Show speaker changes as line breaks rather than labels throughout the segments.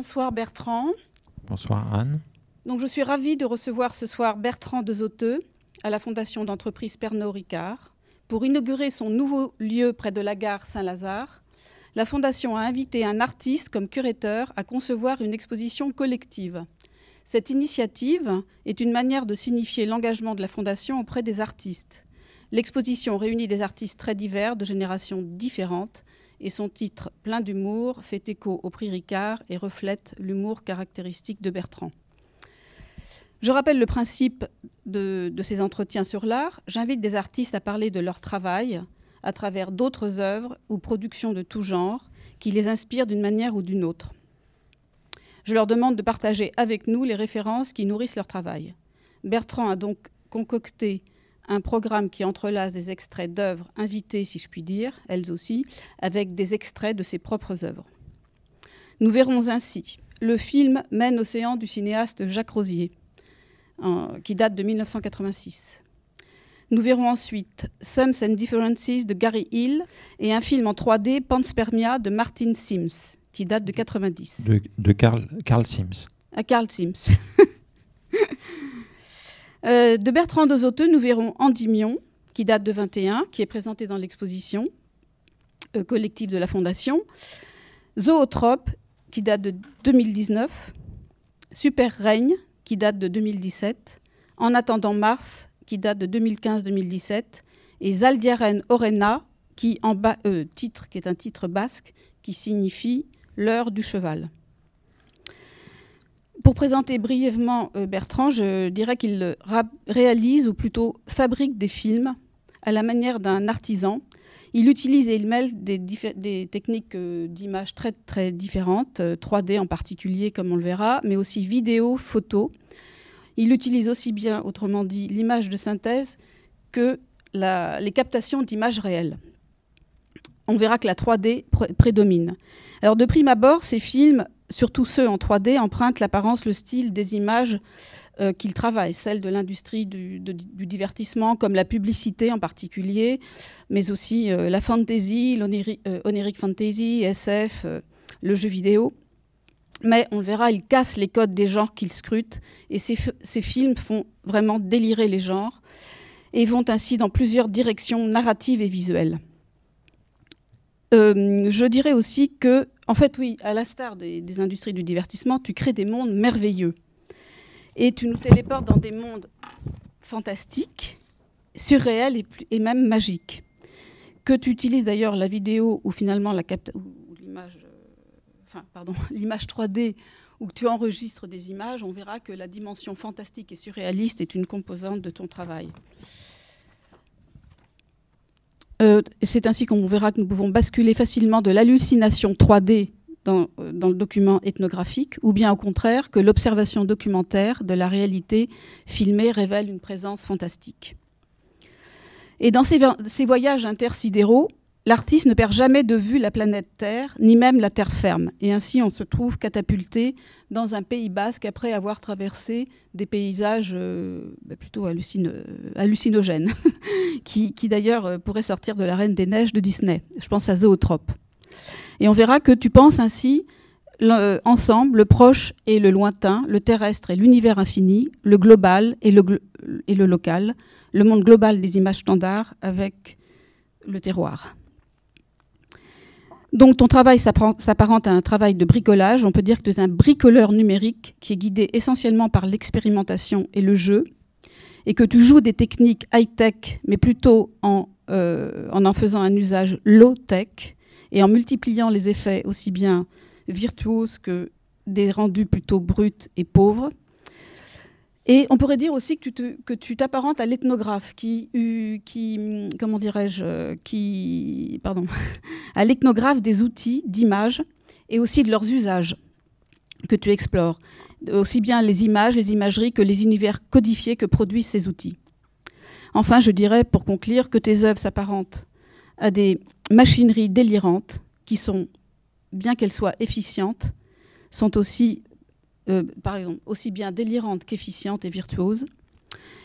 bonsoir Bertrand.
Bonsoir Anne.
Donc je suis ravie de recevoir ce soir Bertrand de Zoteux à la Fondation d'entreprise Pernod Ricard pour inaugurer son nouveau lieu près de la gare Saint-Lazare. La Fondation a invité un artiste comme curateur à concevoir une exposition collective. Cette initiative est une manière de signifier l'engagement de la Fondation auprès des artistes. L'exposition réunit des artistes très divers, de générations différentes, et son titre, plein d'humour, fait écho au prix Ricard et reflète l'humour caractéristique de Bertrand. Je rappelle le principe de, ces entretiens sur l'art. J'invite des artistes à parler de leur travail à travers d'autres œuvres ou productions de tout genre qui les inspirent d'une manière ou d'une autre. Je leur demande de partager avec nous les références qui nourrissent leur travail. Bertrand a donc concocté un programme qui entrelace des extraits d'œuvres invitées, si je puis dire, elles aussi, avec des extraits de ses propres œuvres. Nous verrons ainsi le film Mène océan du cinéaste Jacques Rosier, qui date de 1986. Nous verrons ensuite Sums and Differences de Gary Hill et un film en 3D, Panspermia de Martin Sims, qui date de 90.
De, Carl, Carl Sims.
À Carl Sims. Euh, de Bertrand Dozoteux, nous verrons Endymion, qui date de 21, qui est présenté dans l'exposition euh, collective de la Fondation. Zootrope, qui date de 2019. Super Règne, qui date de 2017. En attendant Mars, qui date de 2015-2017. Et Zaldiaren Orena, qui, en euh, titre, qui est un titre basque, qui signifie l'heure du cheval. Pour présenter brièvement euh, Bertrand, je dirais qu'il réalise ou plutôt fabrique des films à la manière d'un artisan. Il utilise et il mêle des, techniques euh, d'image très, très différentes, 3D euh, en particulier comme on le verra, mais aussi vidéo, photo. Il utilise aussi bien, autrement dit, l'image de synthèse que les captations d'images réelles. On verra que la 3D prédomine. Alors de prime abord, ces films surtout ceux en 3D, empruntent l'apparence, le style des images euh, qu'ils travaillent, celles de l'industrie du, divertissement, comme la publicité en particulier, mais aussi euh, la fantasy, l'onérique euh, fantasy, SF, le jeu vidéo. Mais on le verra, ils cassent les codes des genres qu'ils scrutent, et ces films font vraiment délirer les genres, et vont ainsi dans plusieurs directions narratives et visuelles. je dirais aussi que en fait, oui, à l'instar des, des, industries du divertissement, tu crées des mondes merveilleux. Et tu nous téléportes dans des mondes fantastiques, surréels et, même magiques. Que tu utilises d'ailleurs la vidéo ou finalement la l'image, euh, l'image 3D où tu enregistres des images, on verra que la dimension fantastique et surréaliste est une composante de ton travail. Euh, c'est ainsi qu'on verra que nous pouvons basculer facilement de l'hallucination 3D dans, euh, dans, le document ethnographique, ou bien au contraire que l'observation documentaire de la réalité filmée révèle une présence fantastique. Et dans ces voyages intersidéraux, L'artiste ne perd jamais de vue la planète Terre, ni même la terre ferme. Et ainsi, on se trouve catapulté dans un pays basque après avoir traversé des paysages euh, bah, plutôt hallucinogènes, qui, d'ailleurs euh, pourraient sortir de la Reine des Neiges de Disney. Je pense à Zootrope. Et on verra que tu penses ainsi ensemble le proche et le lointain, le terrestre et l'univers infini, le global et le local, le monde global des images standards avec le terroir. Donc ton travail s'apparente à un travail de bricolage. On peut dire que tu es un bricoleur numérique qui est guidé essentiellement par l'expérimentation et le jeu, et que tu joues des techniques high-tech, mais plutôt en, euh, en faisant un usage low-tech, et en multipliant les effets aussi bien virtuoses que des rendus plutôt bruts et pauvres. Et on pourrait dire aussi que tu t'apparentes à l'ethnographe qui, comment dirais-je, qui, pardon, à l'ethnographe des outils d'image et aussi de leurs usages que tu explores, aussi bien les images, les imageries que les univers codifiés que produisent ces outils. Enfin, je dirais, pour conclure, que tes œuvres s'apparentent à des machineries délirantes qui sont, bien qu'elles soient efficientes, sont aussi euh, par exemple, aussi bien délirantes qu'efficientes et virtuoses,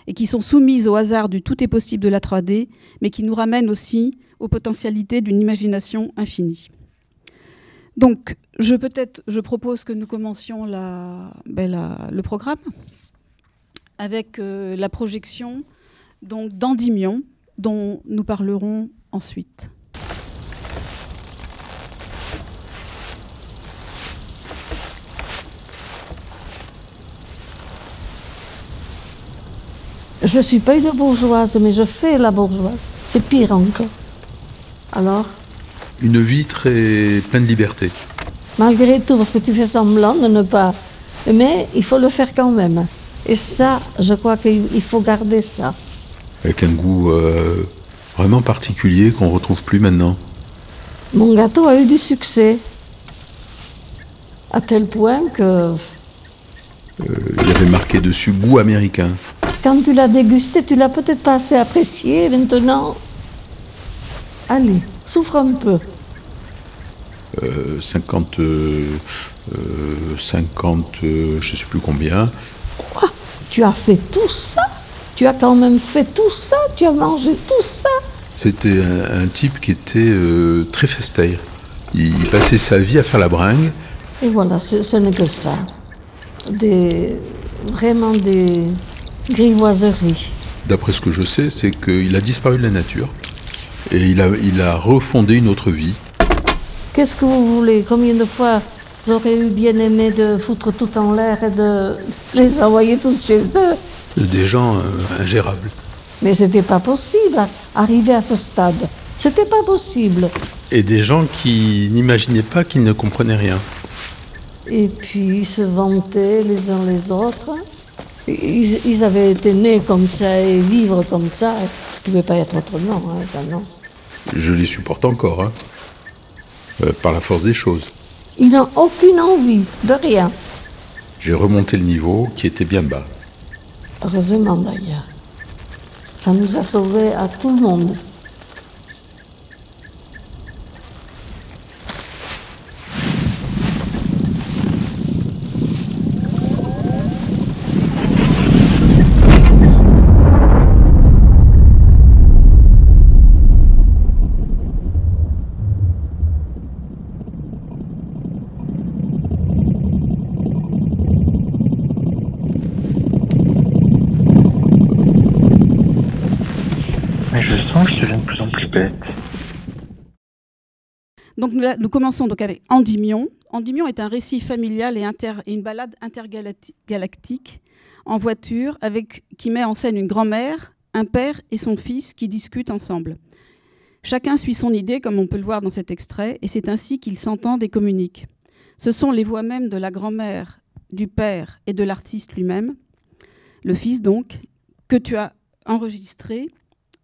et qui sont soumises au hasard du tout est possible de la 3D, mais qui nous ramènent aussi aux potentialités d'une imagination infinie. Donc, je peut-être, je propose que nous commencions ben, le programme avec euh, la projection donc d'Endymion, dont nous parlerons ensuite.
Je ne suis pas une bourgeoise, mais je fais la bourgeoise. C'est pire encore. Alors?
Une vie très pleine de liberté.
Malgré tout, parce que tu fais semblant de ne pas. Mais il faut le faire quand même. Et ça, je crois qu'il faut garder ça.
Avec un goût euh, vraiment particulier qu'on ne retrouve plus maintenant.
Mon gâteau a eu du succès. À tel point que. Euh,
il y avait marqué dessus goût américain.
Quand tu l'as dégusté, tu l'as peut-être pas assez apprécié. Maintenant, allez, souffre un peu.
50, euh, 50 je sais plus combien.
Quoi? Tu as fait tout ça? Tu as quand même fait tout ça? Tu as mangé tout ça?
C'était un, type qui était euh, très festaire. Il, passait sa vie à faire la bringue.
Et voilà, ce, n'est que ça. Des, vraiment des grivoiseries.
D'après ce que je sais, c'est qu'il a disparu de la nature et il a, il a refondé une autre vie.
Qu'est-ce que vous voulez? Combien de fois J'aurais eu bien aimé de foutre tout en l'air et de les envoyer tous chez eux?
Des gens euh, ingérables.
Mais c'était pas possible, arriver à ce stade. C'était pas possible.
Et des gens qui n'imaginaient pas qu'ils ne comprenaient rien.
Et puis ils se vantaient les uns les autres. Ils, avaient été nés comme ça et vivre comme ça. Ils ne pouvaient pas être autrement, hein, non.
Je les supporte encore, hein, euh, par la force des choses.
Ils n'ont aucune envie de rien.
J'ai remonté le niveau qui était bien bas.
Heureusement d'ailleurs. Ça nous a sauvés à tout le monde.
Nous, commençons donc avec Endymion. Endymion est un récit familial et, une balade intergalactique en voiture qui met en scène une grand-mère, un père et son fils qui discutent ensemble. Chacun suit son idée, comme on peut le voir dans cet extrait, et c'est ainsi qu'ils s'entendent et communiquent. Ce sont les voix même de la grand-mère, du père et de l'artiste lui-même, le fils donc, que tu as enregistré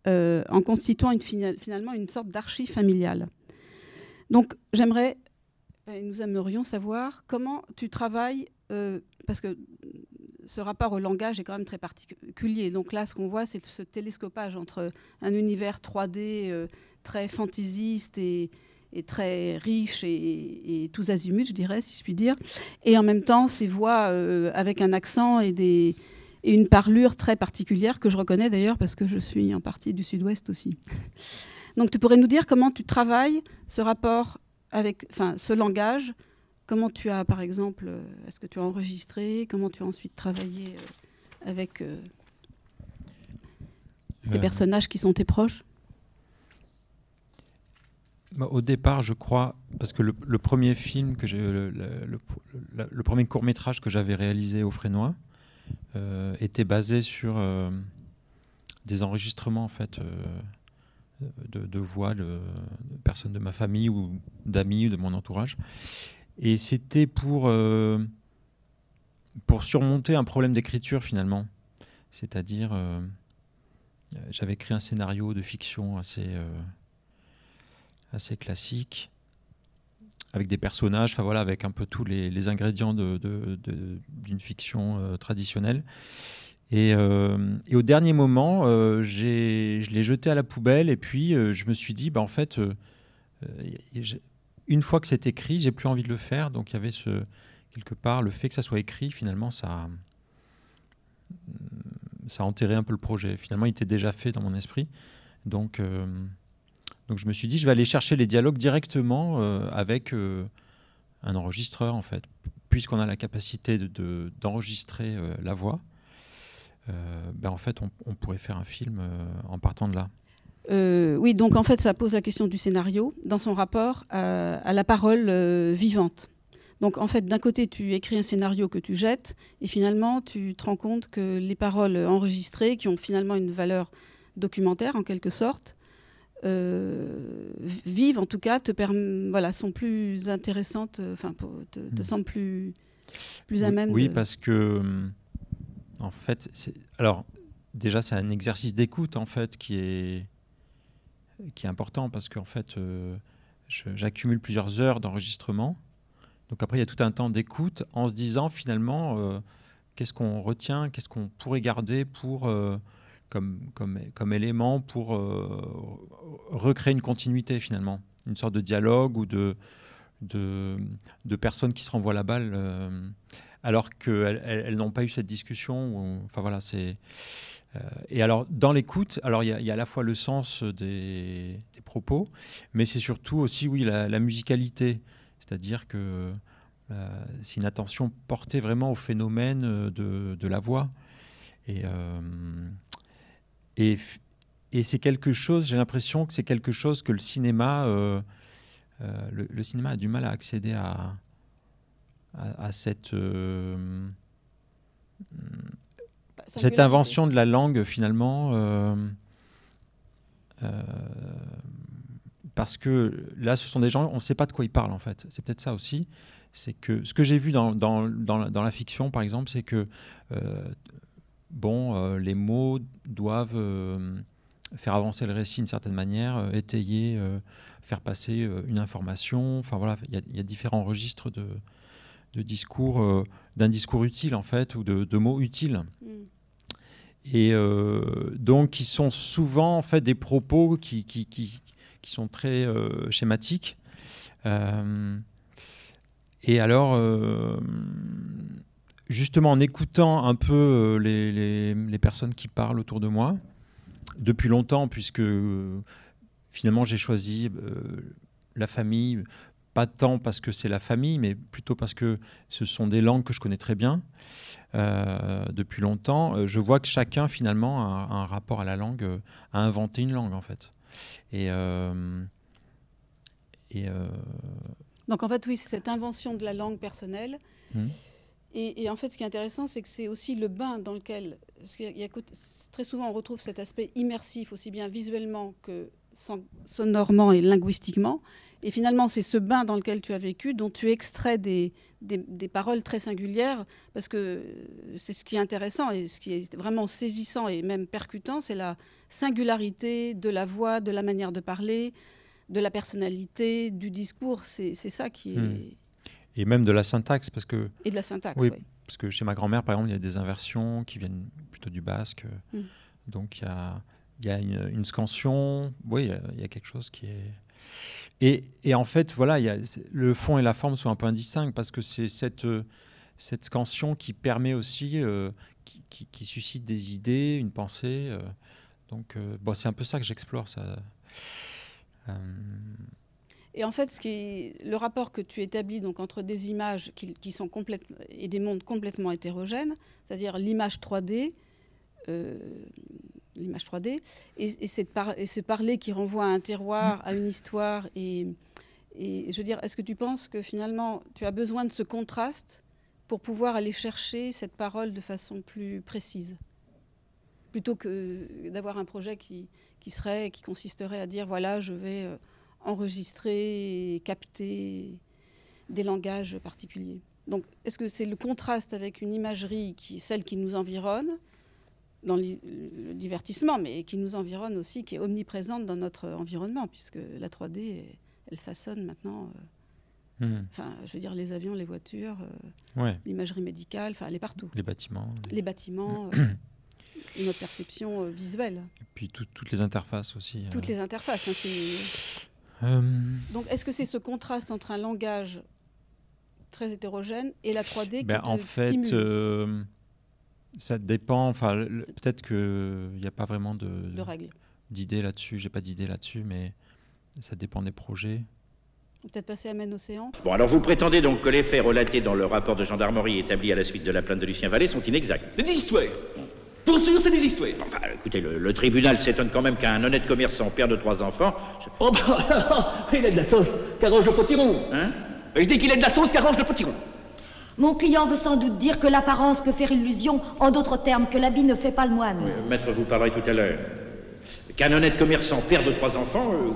euh, en constituant finalement une sorte d'archive familiale. Donc j'aimerais, nous aimerions savoir comment tu travailles, euh, parce que ce rapport au langage est quand même très particulier. Donc là, ce qu'on voit, c'est ce télescopage entre un univers 3D euh, très fantaisiste et, très riche et, tous azimuts, je dirais, si je puis dire, et en même temps ces voix avec un accent et une parlure très particulière que je reconnais d'ailleurs parce que je suis en partie du sud-ouest aussi. Donc tu pourrais nous dire comment tu travailles ce rapport avec enfin, ce langage, comment tu as par exemple, euh, est-ce que tu as enregistré, comment tu as ensuite travaillé euh, avec euh, ces personnages qui sont tes proches?
Bah, au départ, je crois, parce que le, premier film que j'ai, le, le, premier court métrage que j'avais réalisé au Frénois, était basé sur des enregistrements en fait euh, de, voix de, personnes de ma famille ou d'amis ou de mon entourage. Et c'était pour, pour surmonter un problème d'écriture finalement. C'est-à-dire, j'avais écrit un scénario de fiction assez, assez classique avec des personnages, enfin voilà, avec un peu tous les, ingrédients d'une de, fiction euh, Euh, et, au dernier moment, euh, je l'ai jeté à la poubelle et puis je me suis dit, bah, en fait, une fois que c'est écrit, j'ai plus envie de le faire. Donc il y avait ce, quelque part le fait que ça soit écrit, finalement, ça, ça a enterré un peu le projet. Finalement, il était déjà fait dans mon esprit. Donc donc je me suis dit, je vais aller chercher les dialogues directement euh, avec, euh, un enregistreur en fait, puisqu'on a la capacité de, d'enregistrer la voix. Ben en fait, on, pourrait faire un film en partant de là.
oui, donc en fait, ça pose la question du scénario dans son rapport à la parole vivante. Donc en fait, d'un côté, tu écris un scénario que tu jettes, et finalement, tu te rends compte que les paroles enregistrées, qui ont finalement une valeur documentaire en quelque sorte, euh, vivent en tout cas, te voilà, sont plus intéressantes, euh, enfin, te, te hmm. semblent plus, plus à même.
Oui, parce que hum, en fait, alors déjà, c'est un exercice d'écoute en fait qui est qui est important parce qu'en fait, euh, j'accumule plusieurs heures d'enregistrement. Donc après, il y a tout un temps d'écoute en se disant finalement, euh, qu'est-ce qu'on retient, qu'est-ce qu'on pourrait garder pour, euh, comme, comme, comme, élément pour recréer une continuité finalement, une sorte de dialogue ou de, de, de personnes qui se renvoient la balle alors qu'elles elles, n'ont pas eu cette discussion. enfin voilà, c'est. et alors, dans l'écoute, alors il y, a à la fois le sens des, propos, mais c'est surtout aussi, oui, la, musicalité. C'est-à-dire que euh, c'est une attention portée vraiment au phénomène euh, de, la voix. Euh, et, et c'est quelque chose, j'ai l'impression que c'est quelque chose que le cinéma, le, cinéma a du mal à accéder à, à, cette, cette invention de la langue finalement parce que là, ce sont des gens, on ne sait pas de quoi ils parlent en fait. C'est peut-être ça aussi. C'est que ce que j'ai vu dans, dans, dans, la fiction, par exemple, c'est que euh, bon, euh, les mots doivent euh, faire avancer le récit d'une certaine manière, étayer, faire passer une information. Enfin voilà, il y, a différents registres de, de discours, d'un discours utile en fait, ou de, de mots utiles. Mm. Et donc, qui sont souvent en fait des propos qui, qui, qui, qui sont très euh, schématiques. Euh, et alors, euh, justement, en écoutant un peu les, les, personnes qui parlent autour de moi, depuis longtemps, puisque finalement j'ai choisi la famille, pas tant parce que c'est la famille, mais plutôt parce que ce sont des langues que je connais très bien depuis longtemps. je vois que chacun finalement a, un rapport à la langue, a inventé une langue en fait. Et, euh,
et euh, Donc en fait, oui, cette invention de la langue personnelle. Hmm. Et, en fait, ce qui est intéressant, c'est que c'est aussi le bain dans lequel, très souvent, on retrouve cet aspect immersif, aussi bien visuellement que sonorement et linguistiquement. Et finalement, c'est ce bain dans lequel tu as vécu, dont tu extrais des, des, paroles très singulières, parce que c'est ce qui est intéressant et ce qui est vraiment saisissant et même percutant, c'est la singularité de la voix, de la manière de parler, de la personnalité, du discours. C'est ça qui est... Hmm.
Et même de la syntaxe, parce que...
Et de la syntaxe, oui.
Parce que chez ma grand-mère, par exemple, il y a des inversions qui viennent plutôt du basque. Hmm. Donc il y a, y a une, scansion. Oui, il y, a quelque chose qui est... Et, en fait, voilà, le fond et la forme sont un peu indistincts parce que c'est cette, cette scansion qui permet aussi, euh, qui, suscite des idées, une pensée. Euh. donc, euh, c'est un peu ça que j'explore. Ça.
Et en fait, le rapport que tu établis donc, entre des images qui, sont complètement et des mondes complètement hétérogènes, c'est-à-dire l'image 3D, l'image 3D, et, et, ce parler qui renvoie à un terroir, à une histoire. Et, et je veux dire, est-ce que tu penses que finalement, tu as besoin de ce contraste pour pouvoir aller chercher cette parole de façon plus précise? Plutôt que d'avoir un projet qui, qui, serait, qui consisterait à dire, voilà, je vais euh, enregistrer capter des langages particuliers. Donc, est-ce que c'est le contraste avec une imagerie qui celle qui nous environne dans le divertissement, mais qui nous environne aussi, qui est omniprésente dans notre environnement, puisque la 3D, elle façonne maintenant. Euh, hmm. Enfin, je veux dire, les avions, les voitures, euh, l'imagerie médicale, enfin, elle est partout.
Les bâtiments.
Les bâtiments, euh, notre perception visuelle.
Et puis toutes les interfaces aussi.
Toutes les interfaces. Hein, Donc, est-ce que c'est ce contraste entre un langage très hétérogène et la 3D ben, qui
en fait, ça dépend. Enfin, peut-être qu'il n'y a pas vraiment de,
de règles.
D'idées là-dessus. J'ai pas d'idée là-dessus, mais ça dépend des projets.
Peut-être passer à Maine Océan.
Bon, alors vous prétendez donc que les faits relatés dans le rapport de gendarmerie établi à la suite de la plainte de Lucien Vallée sont inexacts
C'est des histoires. Pour sûr, c'est des histoires.
Enfin, écoutez, le, le tribunal s'étonne quand même qu'un honnête commerçant, père de trois enfants...
Oh bah, il a de la sauce qu'arrange le potiron.
Hein?
Je dis qu'il a de la sauce qu'arrange le potiron.
Mon client veut sans doute dire que l'apparence peut faire illusion, en d'autres termes, que l'habit ne fait pas le moine.
Euh, Maître, vous parlerez tout à l'heure. Qu'un honnête commerçant, père de trois enfants, euh,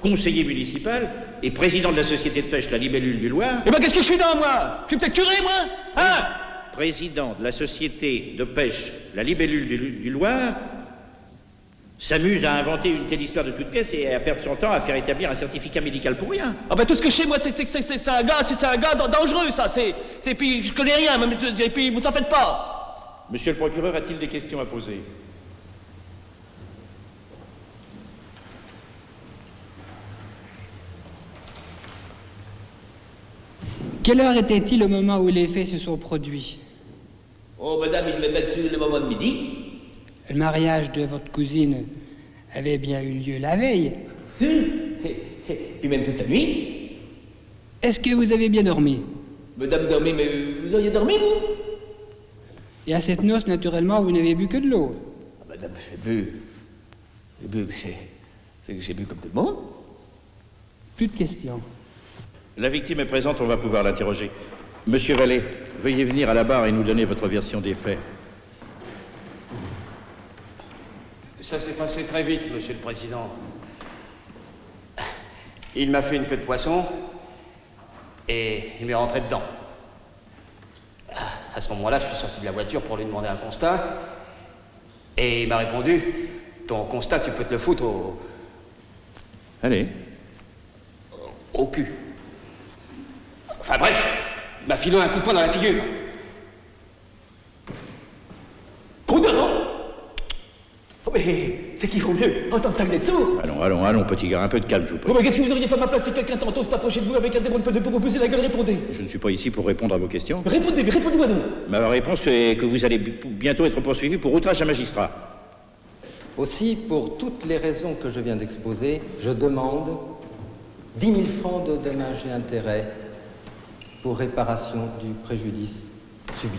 conseiller municipal et président de la société de pêche La Libellule du Loir,
Eh ben, qu'est-ce que je suis dans, moi? Je suis peut-être curé, moi Hein?
Président de la société de pêche La Libellule du, du Loir, s'amuse à inventer une telle histoire de toute pièce et à perdre son temps à faire établir un certificat médical pour rien.
Ah bah tout ce que je sais moi c'est c'est que c'est- c'est c'est un gars, c'est c'est un gars dan- dangereux ça, c'est c'est puis je connais rien même et puis vous en faites pas.
Monsieur le procureur a-t-il des questions à poser?
Quelle heure était-il au moment où les faits se sont produits?
Oh madame, il met pas dessus le moment de midi.
Le mariage de votre cousine avait bien eu lieu la veille.
Si. Puis même toute la nuit.
Est-ce que vous avez bien dormi?
Madame dormait, mais vous auriez dormi vous?
Et à cette noce, naturellement, vous n'avez bu que de l'eau.
Ah, Madame, j'ai bu. J'ai bu, c'est c'est que j'ai bu comme tout le monde.
Plus de questions.
La victime est présente, on va pouvoir l'interroger. Monsieur Vallée, veuillez venir à la barre et nous donner votre version des faits.
Ça s'est passé très vite, monsieur le président. Il m'a fait une queue de poisson et il m'est rentré dedans. À ce moment-là, je suis sorti de la voiture pour lui demander un constat et il m'a répondu Ton constat, tu peux te le foutre au,
Allez.
au cul. Enfin bref, il m'a filé un coup de poing dans la figure.
Trop d'argent Oh mais c'est qu'il vaut mieux entendre ça que d'être sourd.
Allons, allons, allons, petit gars, un peu de calme, je vous prie.
Oh mais qu'est-ce que vous auriez fait à ma place si quelqu'un tantôt s'est approché de vous avec un démon de peu de pour vous pousser la gueule Répondez.
Je ne suis pas ici pour répondre à vos questions.
Répondez, mais répondez-moi donc.
Ma réponse est que vous allez bi- bientôt être poursuivi pour outrage à magistrat.
Aussi, pour toutes les raisons que je viens d'exposer, je demande 10 000 francs de dommages et intérêts pour réparation du préjudice subi.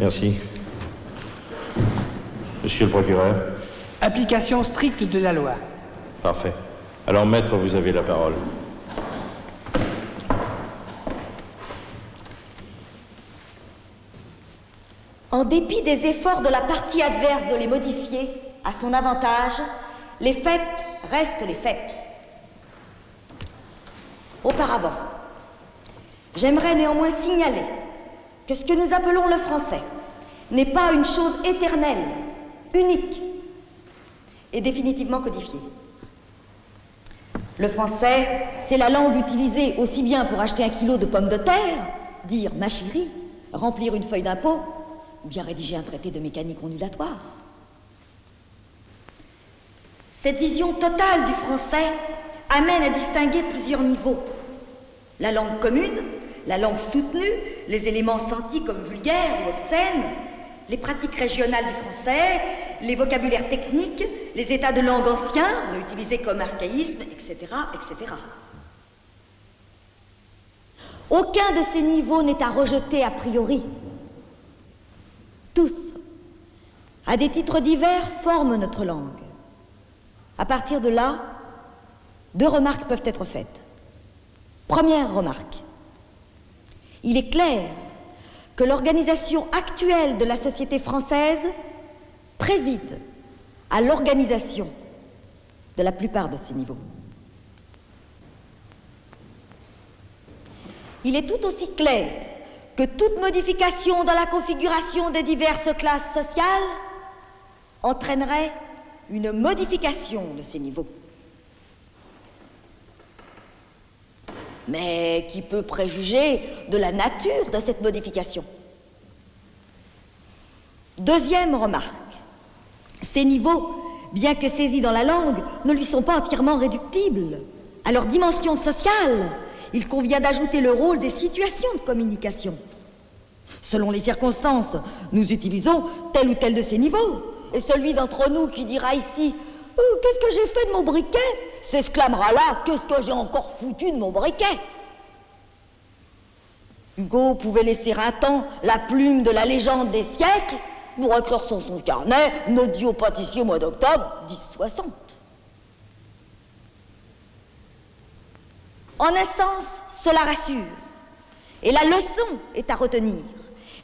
Merci. Monsieur le procureur.
Application stricte de la loi.
Parfait. Alors, maître, vous avez la parole.
En dépit des efforts de la partie adverse de les modifier à son avantage, les faits restent les faits. Auparavant, j'aimerais néanmoins signaler que ce que nous appelons le français n'est pas une chose éternelle, unique et définitivement codifiée. Le français, c'est la langue utilisée aussi bien pour acheter un kilo de pommes de terre, dire ma chérie, remplir une feuille d'impôt, ou bien rédiger un traité de mécanique ondulatoire. Cette vision totale du français amène à distinguer plusieurs niveaux. La langue commune, la langue soutenue, les éléments sentis comme vulgaires ou obscènes, les pratiques régionales du français, les vocabulaires techniques, les états de langue anciens, réutilisés comme archaïsme, etc., etc. Aucun de ces niveaux n'est à rejeter a priori. Tous, à des titres divers, forment notre langue. À partir de là, deux remarques peuvent être faites. Première remarque. Il est clair que l'organisation actuelle de la société française préside à l'organisation de la plupart de ces niveaux. Il est tout aussi clair que toute modification dans la configuration des diverses classes sociales entraînerait une modification de ces niveaux. Mais qui peut préjuger de la nature de cette modification Deuxième remarque. Ces niveaux, bien que saisis dans la langue, ne lui sont pas entièrement réductibles. À leur dimension sociale, il convient d'ajouter le rôle des situations de communication. Selon les circonstances, nous utilisons tel ou tel de ces niveaux. Et celui d'entre nous qui dira ici euh, Qu'est-ce que j'ai fait de mon briquet? S'exclamera là Qu'est-ce que j'ai encore foutu de mon briquet? Hugo pouvait laisser un temps la plume de la légende des siècles pour écrire son carnet Naudio pâtissier au mois d'octobre 1060. En essence, cela rassure. Et la leçon est à retenir.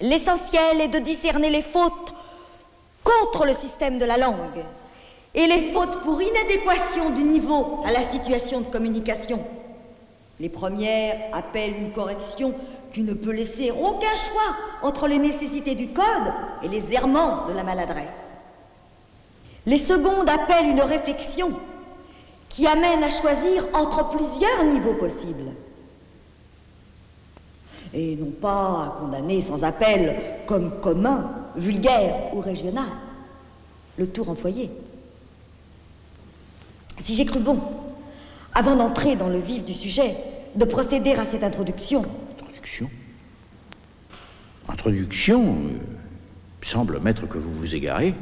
L'essentiel est de discerner les fautes contre le système de la langue et les fautes pour inadéquation du niveau à la situation de communication. Les premières appellent une correction qui ne peut laisser aucun choix entre les nécessités du code et les errements de la maladresse. Les secondes appellent une réflexion qui amène à choisir entre plusieurs niveaux possibles. Et non pas à condamner sans appel comme commun, vulgaire ou régional. Le tour employé. Si j'ai cru bon, avant d'entrer dans le vif du sujet, de procéder à cette introduction.
Introduction? Introduction euh, semble mettre que vous vous égarez.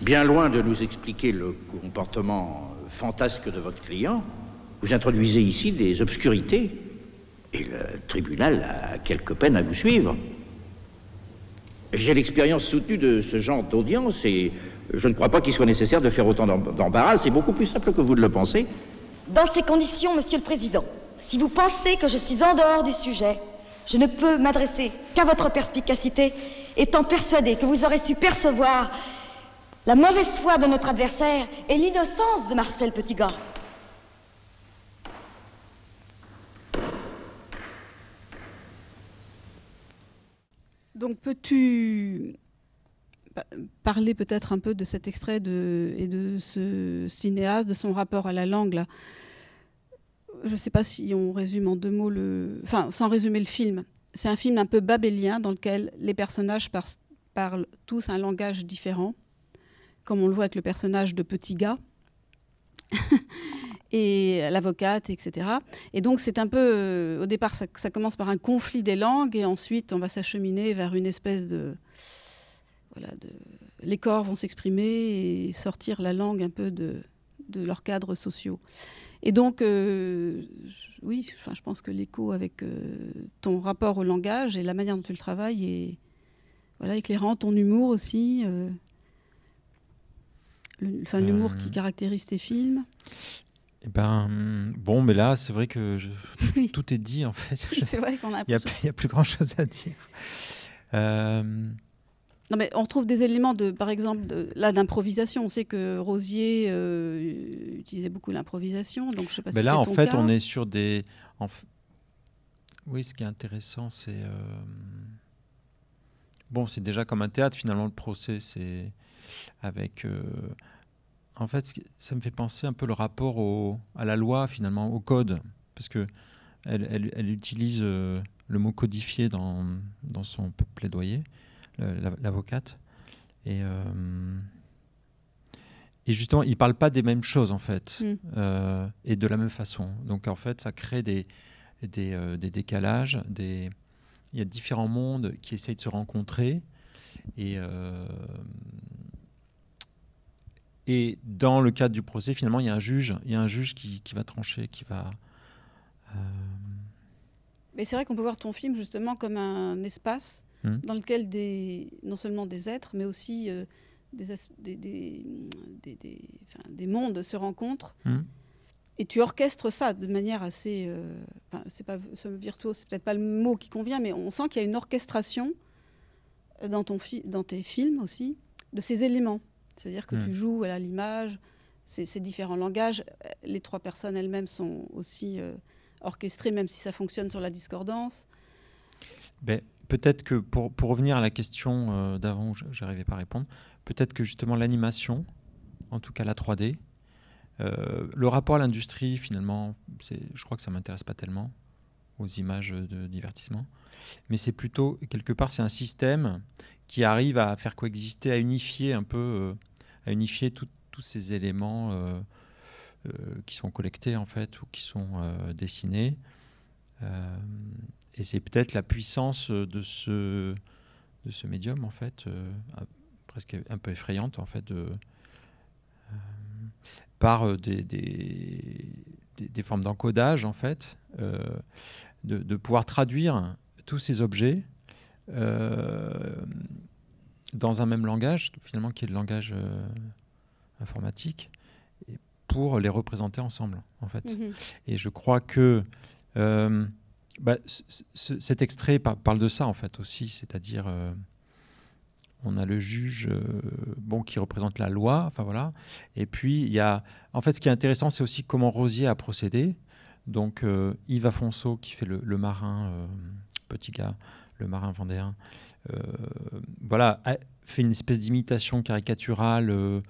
Bien loin de nous expliquer le comportement fantasque de votre client, vous introduisez ici des obscurités. Et le tribunal a quelque peine à vous suivre. J'ai l'expérience soutenue de ce genre d'audience et je ne crois pas qu'il soit nécessaire de faire autant d'embarras. C'est beaucoup plus simple que vous ne le pensez.
Dans ces conditions, Monsieur le Président, si vous pensez que je suis en dehors du sujet, je ne peux m'adresser qu'à votre perspicacité, étant persuadé que vous aurez su percevoir la mauvaise foi de notre adversaire et l'innocence de Marcel Petitgars.
Donc peux-tu parler peut-être un peu de cet extrait et de ce cinéaste, de son rapport à la langue. Je ne sais pas si on résume en deux mots le... Enfin, sans résumer le film. C'est un film un peu babélien dans lequel les personnages parlent tous un langage différent, comme on le voit avec le personnage de Petit Gars. et l'avocate, etc. Et donc c'est un peu, euh, au départ, ça, commence par un conflit des langues, et ensuite on va s'acheminer vers une espèce de, voilà, de, les corps vont s'exprimer et sortir la langue un peu de, de leurs cadres sociaux. Et donc, euh, oui, enfin, je pense que l'écho avec euh, ton rapport au langage et la manière dont tu le travailles est voilà, éclairant, ton humour aussi, euh, l'humour qui caractérise tes films.
Eh ben, bon, mais là, c'est vrai que je, oui. tout est dit en fait.
c'est vrai qu'on a.
Il n'y a, a, plus grand chose à dire.
Non, mais on retrouve des éléments, de, par exemple, de, là d'improvisation. On sait que Rosier euh, utilisait beaucoup l'improvisation. Donc, je sais pas
mais
si
là, en
ton
fait,
cas.
on est sur des. En. Oui, ce qui est intéressant, c'est. Euh... Bon, c'est déjà comme un théâtre, finalement, le procès, c'est avec. Euh... En fait, ça me fait penser un peu le rapport au... à la loi, finalement, au code. Parce que elle, elle, elle utilise le mot codifié dans, dans son plaidoyer l'avocate. Et, euh, et justement, ils ne parlent pas des mêmes choses, en fait,
Mm.
euh, et de la même façon. Donc, en fait, ça crée des, des, euh, des décalages. Des... Il y a différents mondes qui essayent de se rencontrer. Et, euh, et dans le cadre du procès, finalement, il y a un juge, il y a un juge qui, qui va trancher, qui va... euh,
Mais c'est vrai qu'on peut voir ton film justement comme un espace
Hmm.
dans lequel des, non seulement des êtres, mais aussi euh, des, des, des, des- mondes se rencontrent.
Hmm.
Et tu orchestres ça de manière assez. euh, c'est pas ce virtuose, c'est peut-être pas le mot qui convient, mais on sent qu'il y a une orchestration euh, dans, ton fi- dans tes films aussi de ces éléments. C'est-à-dire que
Hmm.
tu joues à l'image, ces, ces différents langages. Les trois personnes elles-mêmes sont aussi euh, orchestrées, même si ça fonctionne sur la discordance.
Ben, peut-être que pour, pour revenir à la question euh, d'avant où je n'arrivais pas à répondre, peut-être que justement l'animation, en tout cas la 3D, euh, le rapport à l'industrie, finalement, je crois que ça ne m'intéresse pas tellement aux images de divertissement, mais c'est plutôt, quelque part, c'est un système qui arrive à faire coexister, à unifier un peu, euh, à unifier tous ces éléments qui sont collectés, en fait, ou qui sont dessinés. Euh, et c'est peut-être la puissance de ce, de ce médium, en fait. Euh, presque un peu effrayante en fait de, par des, des, des, formes d'encodage en fait, de, de, pouvoir traduire tous ces objets dans un même langage, finalement, qui est le langage euh, informatique, pour les représenter ensemble, en fait. Mhm. Et je crois que euh, bah, cet extrait parle de ça, en fait, aussi, c'est-à-dire euh, on a le juge bon qui représente la loi enfin voilà et puis il y a en fait ce qui est intéressant c'est aussi comment Rosier a procédé donc Yves Afonso qui fait le, marin petit gars le marin vendéen euh, voilà, fait une espèce d'imitation caricaturale. Euh,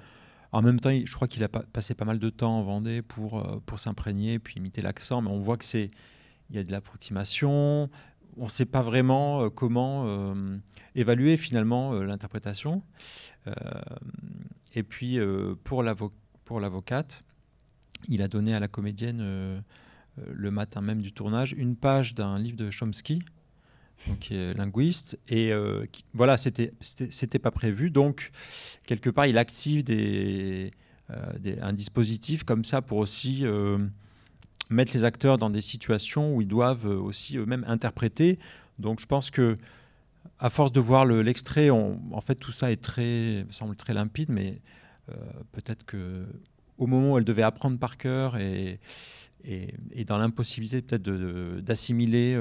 en même temps, je crois qu'il a passé pas mal de temps en Vendée pour, euh, pour s'imprégner, puis imiter l'accent, mais on voit que c'est il y a de l'approximation. On ne sait pas vraiment comment évaluer finalement l'interprétation. et puis pour l'avocate, il a donné à la comédienne le matin même du tournage une page d'un livre de Chomsky qui est linguiste. Et euh, voilà, c'était c'était pas prévu. Donc, quelque part, il active euh, un dispositif comme ça pour aussi euh, mettre les acteurs dans des situations où ils doivent aussi eux-mêmes interpréter. Donc, je pense que à force de voir l'extrait, en fait, tout ça est très, semble très limpide, mais peut-être que au moment où elle devait apprendre par cœur et, dans l'impossibilité peut-être d'assimiler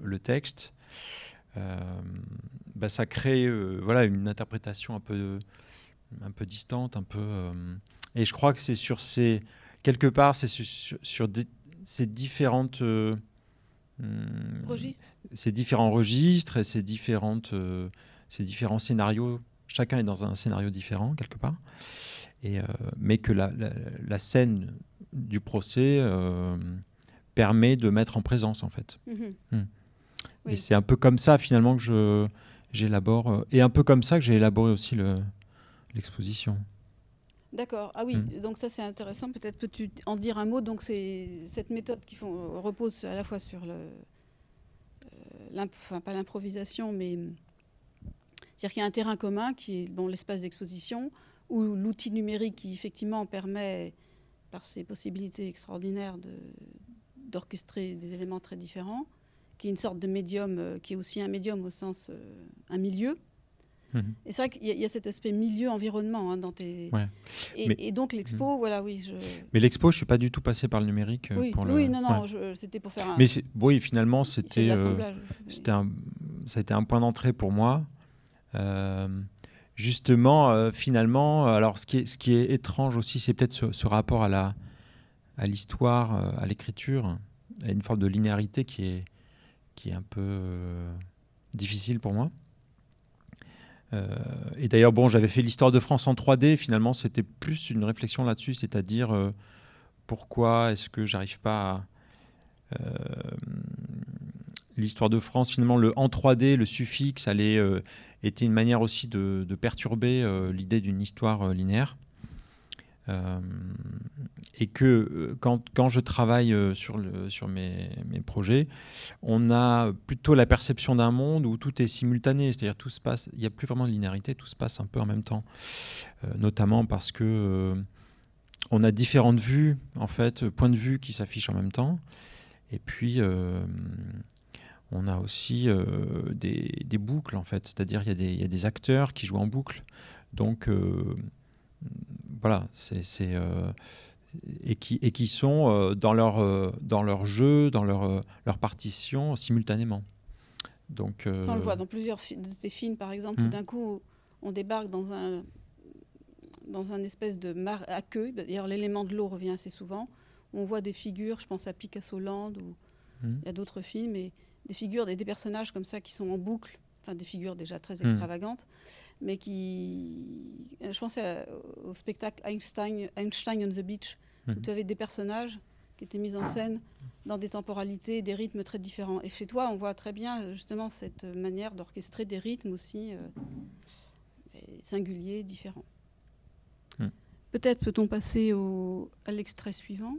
le texte, euh, bah, ça crée euh, voilà, une interprétation un peu, un peu distante, un peu. Euh, et je crois que c'est sur ces. Quelque part, c'est sur, sur ces différentes.
Hmm, registres.
Ces différents registres et ces, différentes, ces différents scénarios. Chacun est dans un scénario différent, quelque part. Et, mais que la, la, scène du procès permet de mettre en présence, en fait. Mm-hmm. Hmm. Et c'est un peu comme ça finalement que j'élabore euh, et un peu comme ça que j'ai élaboré aussi l'exposition.
D'accord. Ah oui, hmm. donc ça c'est intéressant. Peut-être peux-tu en dire un mot. Donc c'est cette méthode qui font, repose à la fois sur le, euh, enfin pas l'improvisation, mais c'est-à-dire qu'il y a un terrain commun qui est bon l'espace d'exposition où l'outil numérique qui effectivement permet par ses possibilités extraordinaires d'orchestrer des éléments très différents qui est une sorte de médium, euh, qui est aussi un médium au sens euh, un milieu. Et c'est vrai qu'il y, a cet aspect milieu-environnement hein, dans tes. Et, donc l'expo, mhm. voilà, oui. Je...
Mais l'expo, je suis pas du tout passé par le numérique.
Euh, oui,
pour
oui non, non, c'était pour faire un.
Mais oui, finalement, c'était. c'était un, ça a été un point d'entrée pour moi. justement, finalement, alors ce qui est, ce qui est étrange aussi, c'est peut-être ce, ce, rapport à la, à l'histoire, à l'écriture, à une forme de linéarité qui est qui est un peu euh, difficile pour moi. Euh, et d'ailleurs, bon, j'avais fait l'histoire de France en 3D. Finalement, c'était plus une réflexion là-dessus, c'est-à-dire euh, pourquoi est-ce que j'arrive pas à l'histoire de France, finalement, le en 3D, le suffixe, allait était une manière aussi de perturber l'idée d'une histoire linéaire. Euh, et que euh, quand, quand, je travaille euh, sur, le, sur mes, mes, projets, on a plutôt la perception d'un monde où tout est simultané, c'est-à-dire tout se passe, il n'y a plus vraiment de linéarité, tout se passe un peu en même temps, notamment parce que on a différentes vues, en fait, points de vue qui s'affichent en même temps, et puis on a aussi des, des, boucles, en fait, c'est-à-dire il y, y, a des acteurs qui jouent en boucle, donc voilà, c'est euh, et qui, et qui sont euh, dans, leur, euh, dans leur jeu, dans leur, leur partition simultanément. Donc,
Ça, on le voit dans plusieurs de tes films, par exemple, tout hmm. d'un coup, on débarque dans un, dans un espèce de mar à queue. D'ailleurs, l'élément de l'eau revient assez souvent. On voit des figures, je pense à Picasso Land, ou hmm. il y a d'autres films, et des figures, des, des, personnages comme ça qui sont en boucle, enfin des figures déjà très extravagantes mais qui. Euh, je pensais au spectacle Einstein, Einstein on the Beach, où mhm. tu avais des personnages qui étaient mis en scène dans des temporalités, des rythmes très différents. Et chez toi, on voit très bien justement cette manière d'orchestrer des rythmes aussi euh, singuliers, différents. Mhm. Peut-être peut-on passer au, à l'extrait suivant.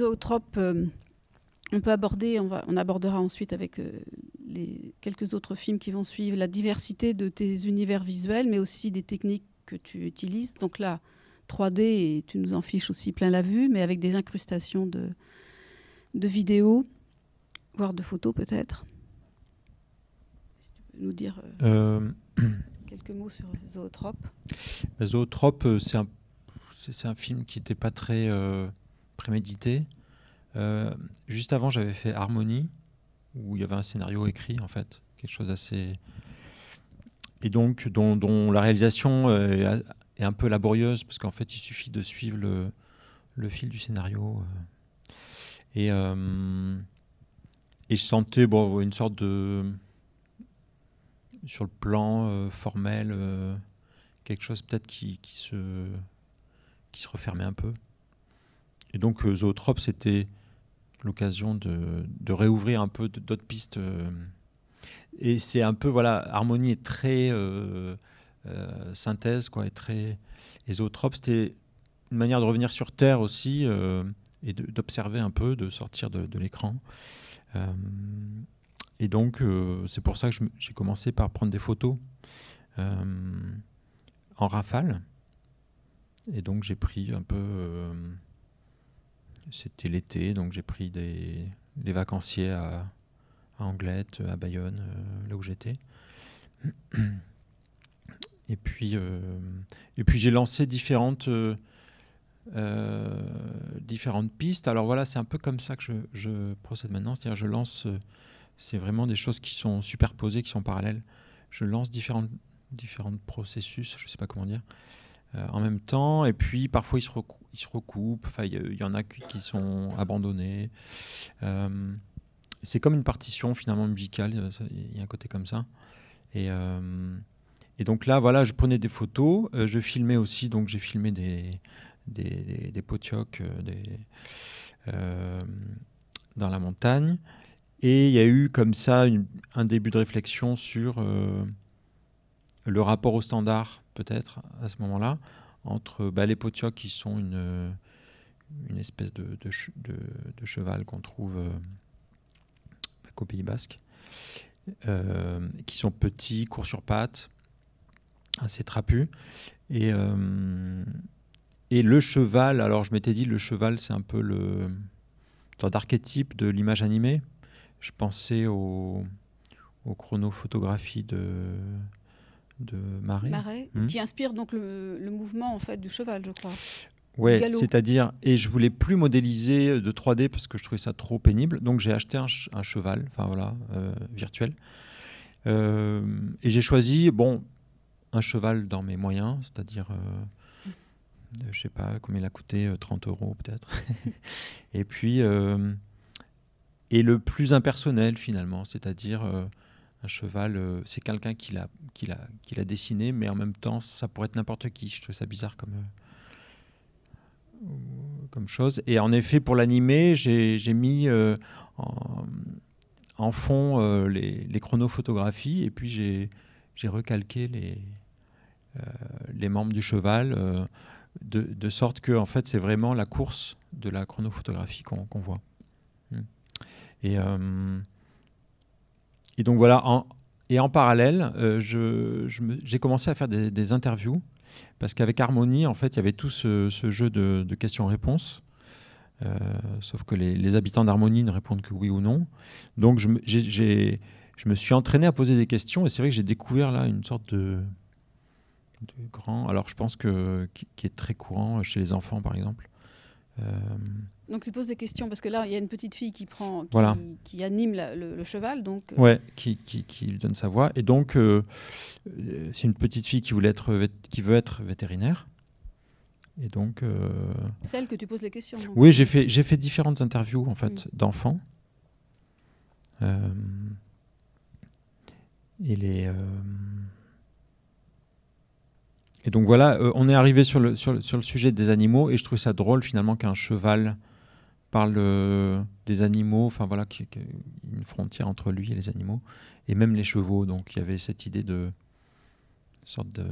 Zootrope, euh, on peut aborder, on, va, on abordera ensuite avec euh, les quelques autres films qui vont suivre la diversité de tes univers visuels, mais aussi des techniques que tu utilises. Donc là, 3D, et tu nous en fiches aussi plein la vue, mais avec des incrustations de, de vidéos, voire de photos peut-être. Si tu peux nous dire euh,
Euh,
quelques mots sur Zootrope.
Zootrope, c'est un, c'est c'est un film qui n'était pas très euh, prémédité. Euh, juste avant, j'avais fait Harmonie, où il y avait un scénario écrit, en fait, quelque chose d'assez. Et donc, dont, la réalisation euh, est, un peu laborieuse, parce qu'en fait, il suffit de suivre le, fil du scénario. euh. Et, et je sentais bon, une sorte de. Sur le plan formel, quelque chose peut-être qui, qui, se, qui se refermait un peu. Et donc, euh, Zootrope, c'était l'occasion de, réouvrir un peu d'autres pistes. euh. et c'est un peu, voilà, Harmonie est très euh, synthèse, quoi, et très. Et c'était une manière de revenir sur Terre aussi et d'observer un peu, de sortir de, l'écran. Et donc, c'est pour ça que j'ai commencé par prendre des photos en rafale. Et donc, j'ai pris un peu. C'était l'été, donc j'ai pris des, vacanciers à, à Anglette, à Bayonne, euh, là où j'étais. Et puis, euh, puis j'ai lancé différentes, euh, différentes pistes. Alors voilà, c'est un peu comme ça que je, procède maintenant. C'est-à-dire, je lance, c'est vraiment des choses qui sont superposées, qui sont parallèles. Je lance différents processus, je ne sais pas comment dire, en même temps. Et puis parfois ils se, recou- ils recoupent. Il y, en a qui sont abandonnés. Euh, c'est comme une partition finalement musicale. euh, Il y a un côté comme ça. Et, euh, donc là, voilà, je prenais des photos. euh, je filmais aussi. Donc j'ai filmé des des, potiocs, euh, euh, dans la montagne. Et il y a eu comme ça un début de réflexion sur euh, le rapport au standard, peut-être, à ce moment-là, entre bah, les potiocs qui sont une, une espèce de, de, che- de- de cheval qu'on trouve euh, bah, qu'au Pays Basque, euh, qui sont petits, courts sur pattes, assez trapus. Et, euh, et le cheval, alors je m'étais dit, le cheval, c'est un peu le sorte d'archétype de l'image animée. Je pensais au, aux chronophotographies de, de Marais.
Marais,
Hmm.
qui inspire donc le, le mouvement en fait du cheval, je crois. Galop.
c'est-à-dire, et je voulais plus modéliser de 3D parce que je trouvais ça trop pénible. Donc j'ai acheté un, ch- un cheval, enfin voilà, euh, virtuel. Euh, et j'ai choisi, bon, un cheval dans mes moyens, c'est-à-dire, euh, euh, je sais pas combien il a coûté, euh, 30 euros peut-être. et puis, euh, et le plus impersonnel finalement, c'est-à-dire euh, un cheval, euh, c'est quelqu'un qui l'a, qui, l'a, qui l'a dessiné, mais en même temps, ça pourrait être n'importe qui. Je trouve ça bizarre comme. euh, comme chose. Et en effet, pour l'animer, j'ai mis euh, en, fond les, chronophotographies et puis j'ai recalqué les, les membres du cheval de, sorte que en fait, c'est vraiment la course de la chronophotographie qu'on voit. Mm. Et, et donc voilà, en, et en parallèle, euh, j'ai commencé à faire des, interviews parce qu'avec Harmonie, en fait, il y avait tout ce, jeu de, questions-réponses. Euh, sauf que les, habitants d'Harmonie ne répondent que oui ou non. Donc je me, suis entraîné à poser des questions et c'est vrai que j'ai découvert là une sorte de, grand. Alors je pense que qui, qui est très courant chez les enfants par exemple. Euh,
Donc tu poses des questions parce que là il y a une petite fille qui prend, qui,
Voilà.
qui anime la- le, le cheval, donc. euh,
Ouais, qui, qui, qui lui donne sa voix. Et donc, euh, euh, c'est une petite fille qui, voulait être qui veut être vétérinaire. Et donc. euh,
Celle que tu poses les questions. donc.
Oui, j'ai fait, j'ai fait différentes interviews en fait,
Mm.
d'enfants. Euh, et les. Et donc voilà, euh, on est arrivé sur le, sur, le, sur le sujet des animaux et je trouve ça drôle finalement qu'un cheval parle euh, des animaux, enfin voilà, ait une frontière entre lui et les animaux, et même les chevaux. Donc il y avait cette idée de sorte de,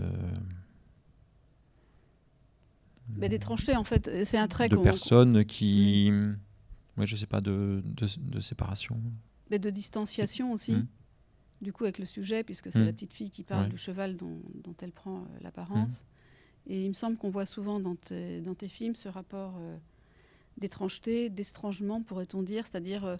Mais d'étrangeté en fait, c'est un trait
de personnes qui, ouais, je sais pas, de, de, de séparation.
mais de distanciation aussi.
Mm.
Du coup, avec le sujet, puisque c'est
Mm.
la petite fille qui parle
Ouais.
du cheval dont, dont elle prend euh, l'apparence. Et il me semble qu'on voit souvent dans tes, dans tes films ce rapport euh, d'étrangeté, d'estrangement, pourrait-on dire, c'est-à-dire euh,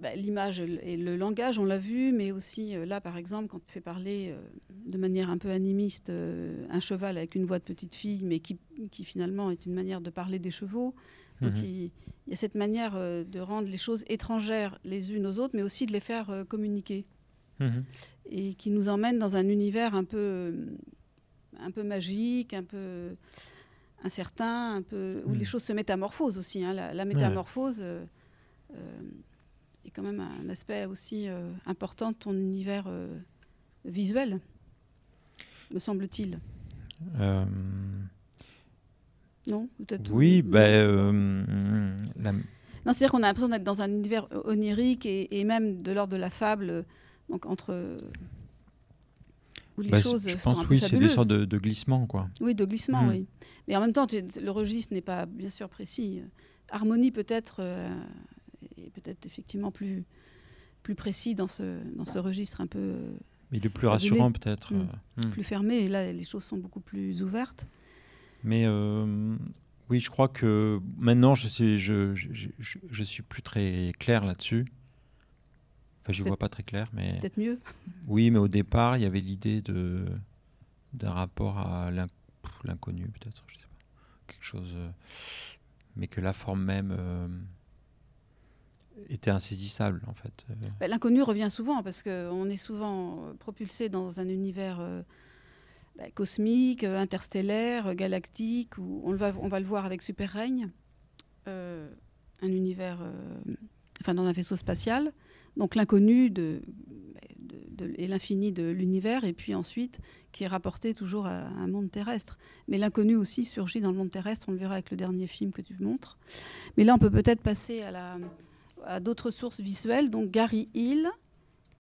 bah, l'image et le langage, on l'a vu, mais aussi euh, là, par exemple, quand tu fais parler euh, de manière un peu animiste un cheval avec une voix de petite fille, mais qui, qui finalement est une manière de parler des chevaux. Donc
Mhm.
il, il y a cette manière de rendre les choses étrangères les unes aux autres, mais aussi de les faire communiquer.
Mhm.
Et qui nous emmène dans un univers un peu, un peu magique, un peu incertain, un peu, où les choses se métamorphosent aussi. hein. La, métamorphose euh, euh, est quand même un aspect aussi euh, important de ton univers visuel, me semble-t-il. Non Peut-être
oui, la-
Non, c'est-à-dire qu'on a l'impression d'être dans un univers onirique et, et même de l'ordre de la fable, donc entre où les
bah,
choses
je
sont
pense
un peu
oui, c'est des sortes de, de glissements quoi.
Oui, de glissement,
Mm.
oui. Mais en même temps, le registre n'est pas bien sûr précis. Harmonie peut-être euh, est peut-être effectivement plus plus précis dans ce dans ce registre un peu euh,
Il est plus
fabulé.
rassurant peut-être.
Mm.
euh, mm.
plus fermé. Et là, les choses sont beaucoup plus ouvertes.
Mais euh, oui, je crois que maintenant, je sais, je, je, je, je- je suis plus très clair là-dessus. Enfin, je vois pas très clair, mais
Peut-être mieux.
oui, mais au départ, il y avait l'idée de d'un rapport à l'inconnu, peut-être, je sais pas, quelque chose, euh, mais que la forme même euh, était insaisissable en fait. Euh,
Bah, L'inconnu revient souvent parce qu'on est souvent propulsé dans un univers euh, bah, cosmique, interstellaire, galactique, où on, va, on va le voir avec Super Règne, euh, un univers, enfin dans un vaisseau spatial. Donc l'inconnu et l'infini de l'univers, et puis ensuite qui est rapporté toujours à un monde terrestre. Mais l'inconnu aussi surgit dans le monde terrestre, on le verra avec le dernier film que tu montres. Mais là, on peut peut-être passer à à d'autres sources visuelles, donc Gary Hill.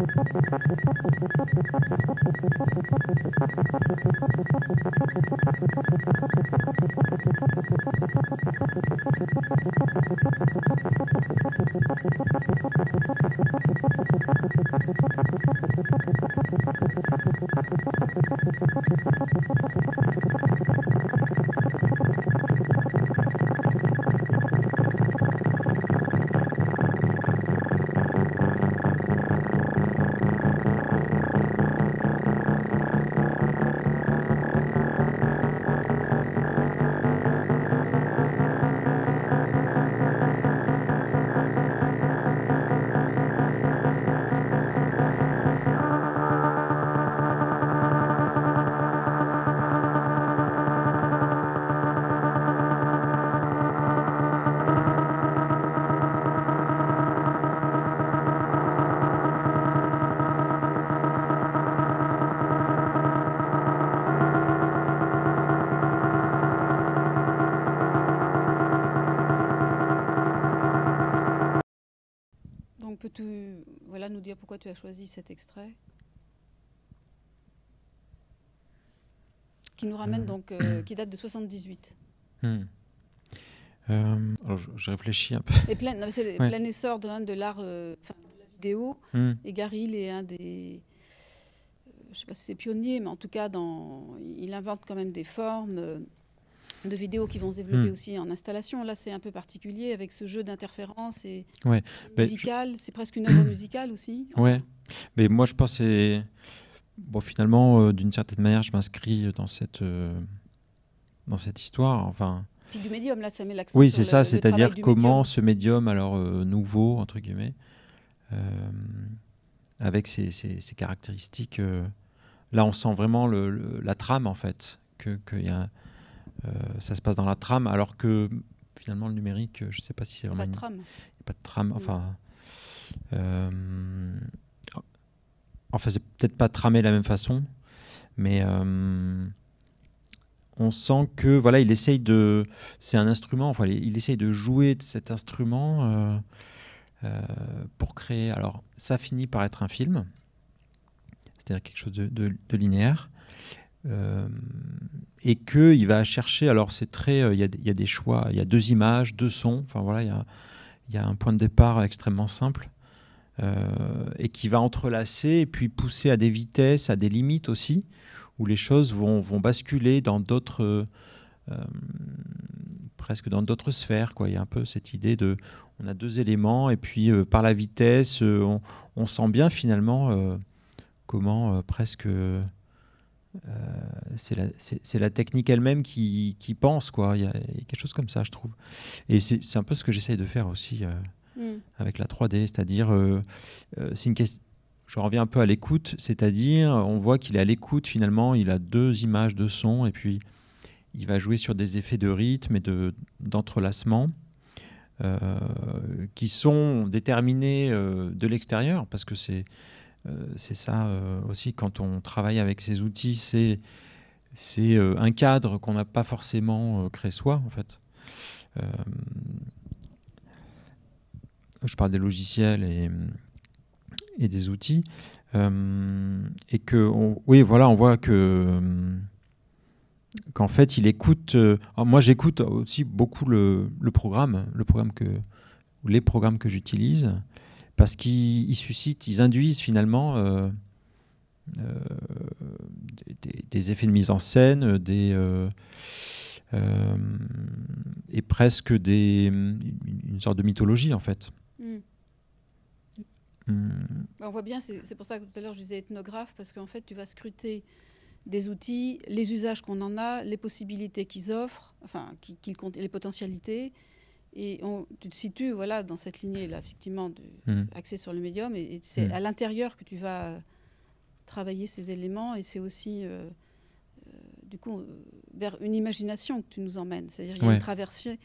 Thank you. Tu as choisi cet extrait Qui nous ramène donc, euh, qui date de 78.
Hmm. Euh, alors, je, je réfléchis un peu.
Et plein, c'est
Ouais.
plein essor de, hein, de l'art, euh, de la vidéo.
Hmm.
Et Gary, il est un des, euh, je sais pas si c'est pionnier, mais en tout cas, dans, il invente quand même des formes euh, de vidéos qui vont se développer
Hmm.
aussi en installation. Là, c'est un peu particulier avec ce jeu d'interférences et
Ouais. Ben, je-
musical. C'est presque une œuvre musicale aussi.
Ouais, mais moi je pense que c'est- bon finalement euh, d'une certaine manière je m'inscris dans cette euh, dans cette histoire. Enfin,
Puis du médium, là, ça met l'accent
oui c'est ça, c'est-à-dire comment
médium.
ce médium alors euh, nouveau entre guillemets avec ses, ses- ses caractéristiques. là on sent vraiment le- le- la trame en fait que, que y a, ça se passe dans la trame alors que finalement le numérique, je sais pas si
Pas de trame.
il a pas de trame. Enfin, euh, enfin c'est peut-être pas tramé de la même façon, mais euh, on sent que voilà, il essaye de. C'est un instrument. Enfin, il il essaye de jouer de cet instrument euh, euh, pour créer. Alors, ça finit par être un film, c'est-à-dire quelque chose de, de- de linéaire. Euh, et que il va chercher. Alors c'est très, euh, il y, a des- choix, il y a deux images, deux sons. Enfin voilà, il y a, un point de départ extrêmement simple euh, et qui va entrelacer et puis pousser à des vitesses, à des limites aussi, où les choses vont, basculer dans d'autres, euh, presque dans d'autres sphères. Il y a un peu cette idée de, on a deux éléments et puis par la vitesse, on, sent bien finalement comment presque euh, c'est la, c'est- c'est la technique elle-même qui, qui pense, quoi. Il y, a, il y a quelque chose comme ça, je trouve. Et c'est un peu ce que j'essaye de faire aussi euh,
Mm.
avec la 3D, c'est-à-dire, euh, c'est une question. Je reviens un peu à l'écoute, c'est-à-dire, on voit qu'il est à l'écoute finalement, il a deux images, deux sons, et puis il va jouer sur des effets de rythme et de d'entrelacement qui sont déterminés de l'extérieur, parce que c'est c'est ça euh, aussi quand on travaille avec ces outils, c'est c'est euh, un cadre qu'on n'a pas forcément euh, créé soi en fait. Euh, je parle des logiciels et, des outils euh, et que on- oui voilà on voit que euh, qu'en fait il écoute. euh, alors moi j'écoute aussi beaucoup le, le programme, le programme que les programmes que j'utilise parce qu'ils ils suscitent, ils induisent finalement euh, euh, des, effets de mise en scène, des euh, et presque des une, sorte de mythologie en fait.
Mm.
Hmm.
Bah, On voit bien, c'est pour ça que tout à l'heure je disais ethnographe, parce qu'en fait tu vas scruter des outils, les usages qu'on en a, les possibilités qu'ils offrent, enfin les potentialités, et on- tu te situes voilà, dans cette lignée-là, effectivement, de,
Mhm.
axée sur le médium, et, et c'est
Mhm.
à l'intérieur que tu vas euh, travailler ces éléments, et c'est aussi, euh, euh, du coup, vers une imagination que tu nous emmènes, c'est-à-dire il y a
Ouais.
une traversée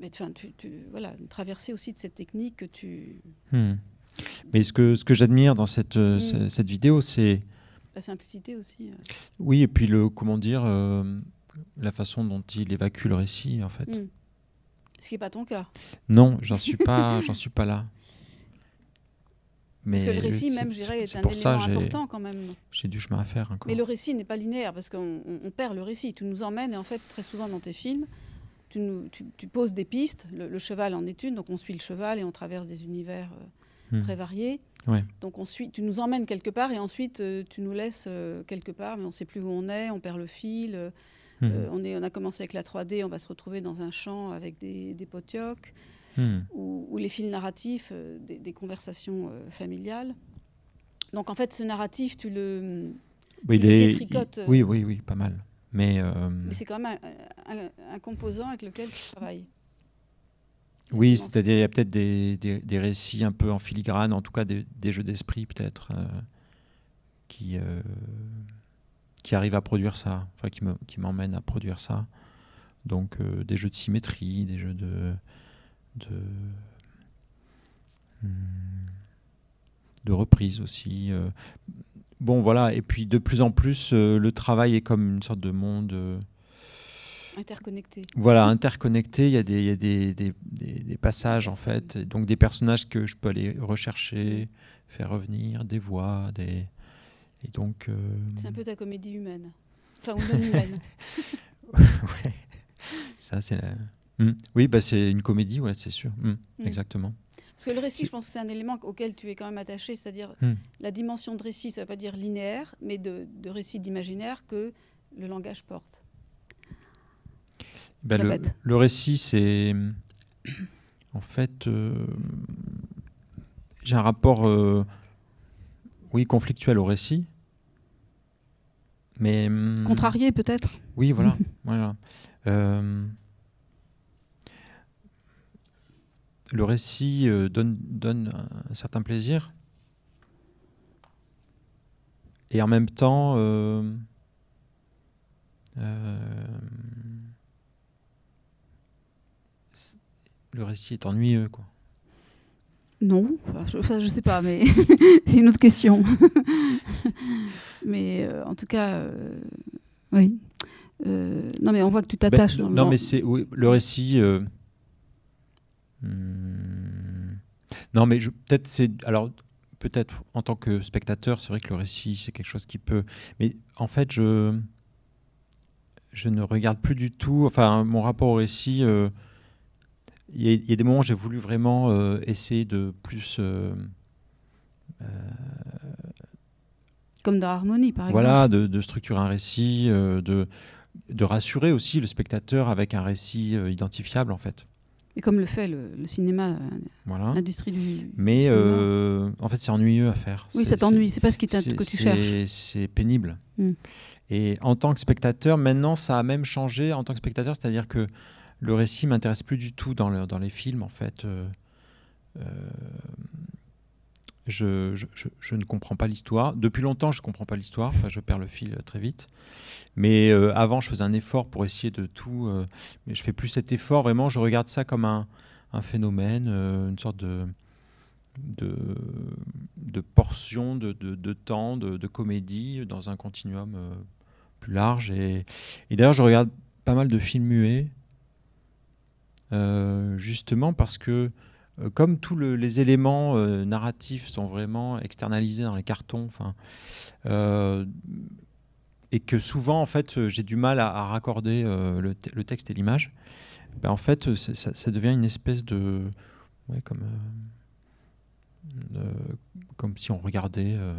mais enfin, tu, tu- voilà, une traversée aussi de cette technique que tu.
Hmm. Mais ce que, ce que j'admire dans cette, ce- cette vidéo, c'est
La simplicité aussi.
oui, et puis le comment dire, la façon dont il évacue le récit, en fait.
Mm. Ce qui n'est pas ton cas.
Non, j'en suis pas, j'en suis pas là.
Parce que le récit, même, je dirais, est un
ça,
élément important quand même.
J'ai du chemin à faire encore.
Mais le récit n'est pas linéaire parce qu'on on- on perd le récit. Tu nous emmènes et en fait, très souvent dans tes films, tu, nous- tu- tu poses des pistes. Le, le cheval en est une, donc on suit le cheval et on traverse des univers euh,
Hmm.
très variés.
Ouais.
Donc on suit, tu nous emmènes quelque part et ensuite euh, tu nous laisses euh, quelque part, mais on ne sait plus où on est, on perd le fil.
Mhm.
euh, on, est, on a commencé avec la 3D, on va se retrouver dans un champ avec des, des potiocs
Hmm.
ou, ou les fils narratifs, euh, des, des conversations euh, familiales. Donc en fait, ce narratif, tu le,
Oui,
tu
il
le
est-
détricotes.
il- oui, oui, oui, pas mal. Mais,
Mais c'est quand même un, un- un composant avec lequel tu travailles.
oui, c'est-à-dire il y a peut-être des, des- récits un peu en filigrane, en tout cas des, jeux d'esprit peut-être qui qui arrivent à produire ça, enfin qui me qui m'emmènent à produire ça. Donc euh, des jeux de symétrie, des jeux de de hmm, de reprise aussi. euh. Bon voilà, et puis de plus en plus euh, le travail est comme une sorte de monde.
Interconnecté.
voilà, interconnecté. Il y a des, il y a des, des, des- des passages en fait, donc des personnages que je peux aller rechercher, faire revenir, des voix, des et donc. euh,
C'est un peu ta comédie humaine. Enfin, ou non humaine.
ouais. Ça c'est. la- Hmm. Oui, bah c'est une comédie, ouais, c'est sûr. Hmm,
Mm.
Exactement.
Parce que le récit, je pense que c'est un élément auquel tu es quand même attaché, c'est-à-dire
Hmm.
la dimension de récit, ça ne veut pas dire linéaire, mais de, de récit d'imaginaire que le langage porte.
Bah, le récit, c'est. En fait. euh, J'ai un rapport. euh, oui, conflictuel au récit. Mais. hum,
Contrarié peut-être
Oui, voilà. voilà. Euh, le récit euh, donne, donne un certain plaisir. Et en même temps, euh, euh, le récit est ennuyeux. Quoi.
Non, je, je sais pas, mais c'est une autre question. mais euh, en tout cas, euh, oui. Euh, non, mais on voit que tu t'attaches.
Ben,
dans-
non,
dans-
mais c'est oui, le récit. hmm, non, mais peut-être c'est alors peut-être en tant que spectateur, c'est vrai que le récit c'est quelque chose qui peut. Mais en fait, je je ne regarde plus du tout. Enfin, mon rapport au récit. Euh, Il y, a- il y a des moments où j'ai voulu vraiment euh, essayer de plus. euh,
Comme dans Harmonie, par
voilà,
exemple.
de, de structurer un récit, euh, de, de rassurer aussi le spectateur avec un récit euh, identifiable en fait.
Et comme le fait le, le cinéma, euh,
Voilà.
l'industrie du.
Mais
du
euh, en fait, c'est ennuyeux à faire.
Oui, ça t'ennuie, c'est pas ce qui que tu cherches.
C'est pénible.
Mm.
Et en tant que spectateur, maintenant, ça a même changé en tant que spectateur, c'est-à-dire que le récit m'intéresse plus du tout dans, le- dans les films, en fait. Euh, euh, je, ne comprends pas l'histoire. Depuis longtemps, je ne comprends pas l'histoire. Enfin, je perds le fil très vite. Mais euh, avant, je faisais un effort pour essayer de tout. mais je fais plus cet effort. Vraiment, je regarde ça comme un, phénomène, une sorte de, portion de, temps, de, comédie dans un continuum plus large. Et, et d'ailleurs, je regarde pas mal de films muets, justement parce que euh, comme tous le- les éléments euh, narratifs sont vraiment externalisés dans les cartons, euh, et que souvent en fait euh, j'ai du mal à, à raccorder euh, le, te- le texte et l'image, ben, en fait euh, ça, ça devient une espèce de ouais, comme euh, euh, comme si on regardait euh,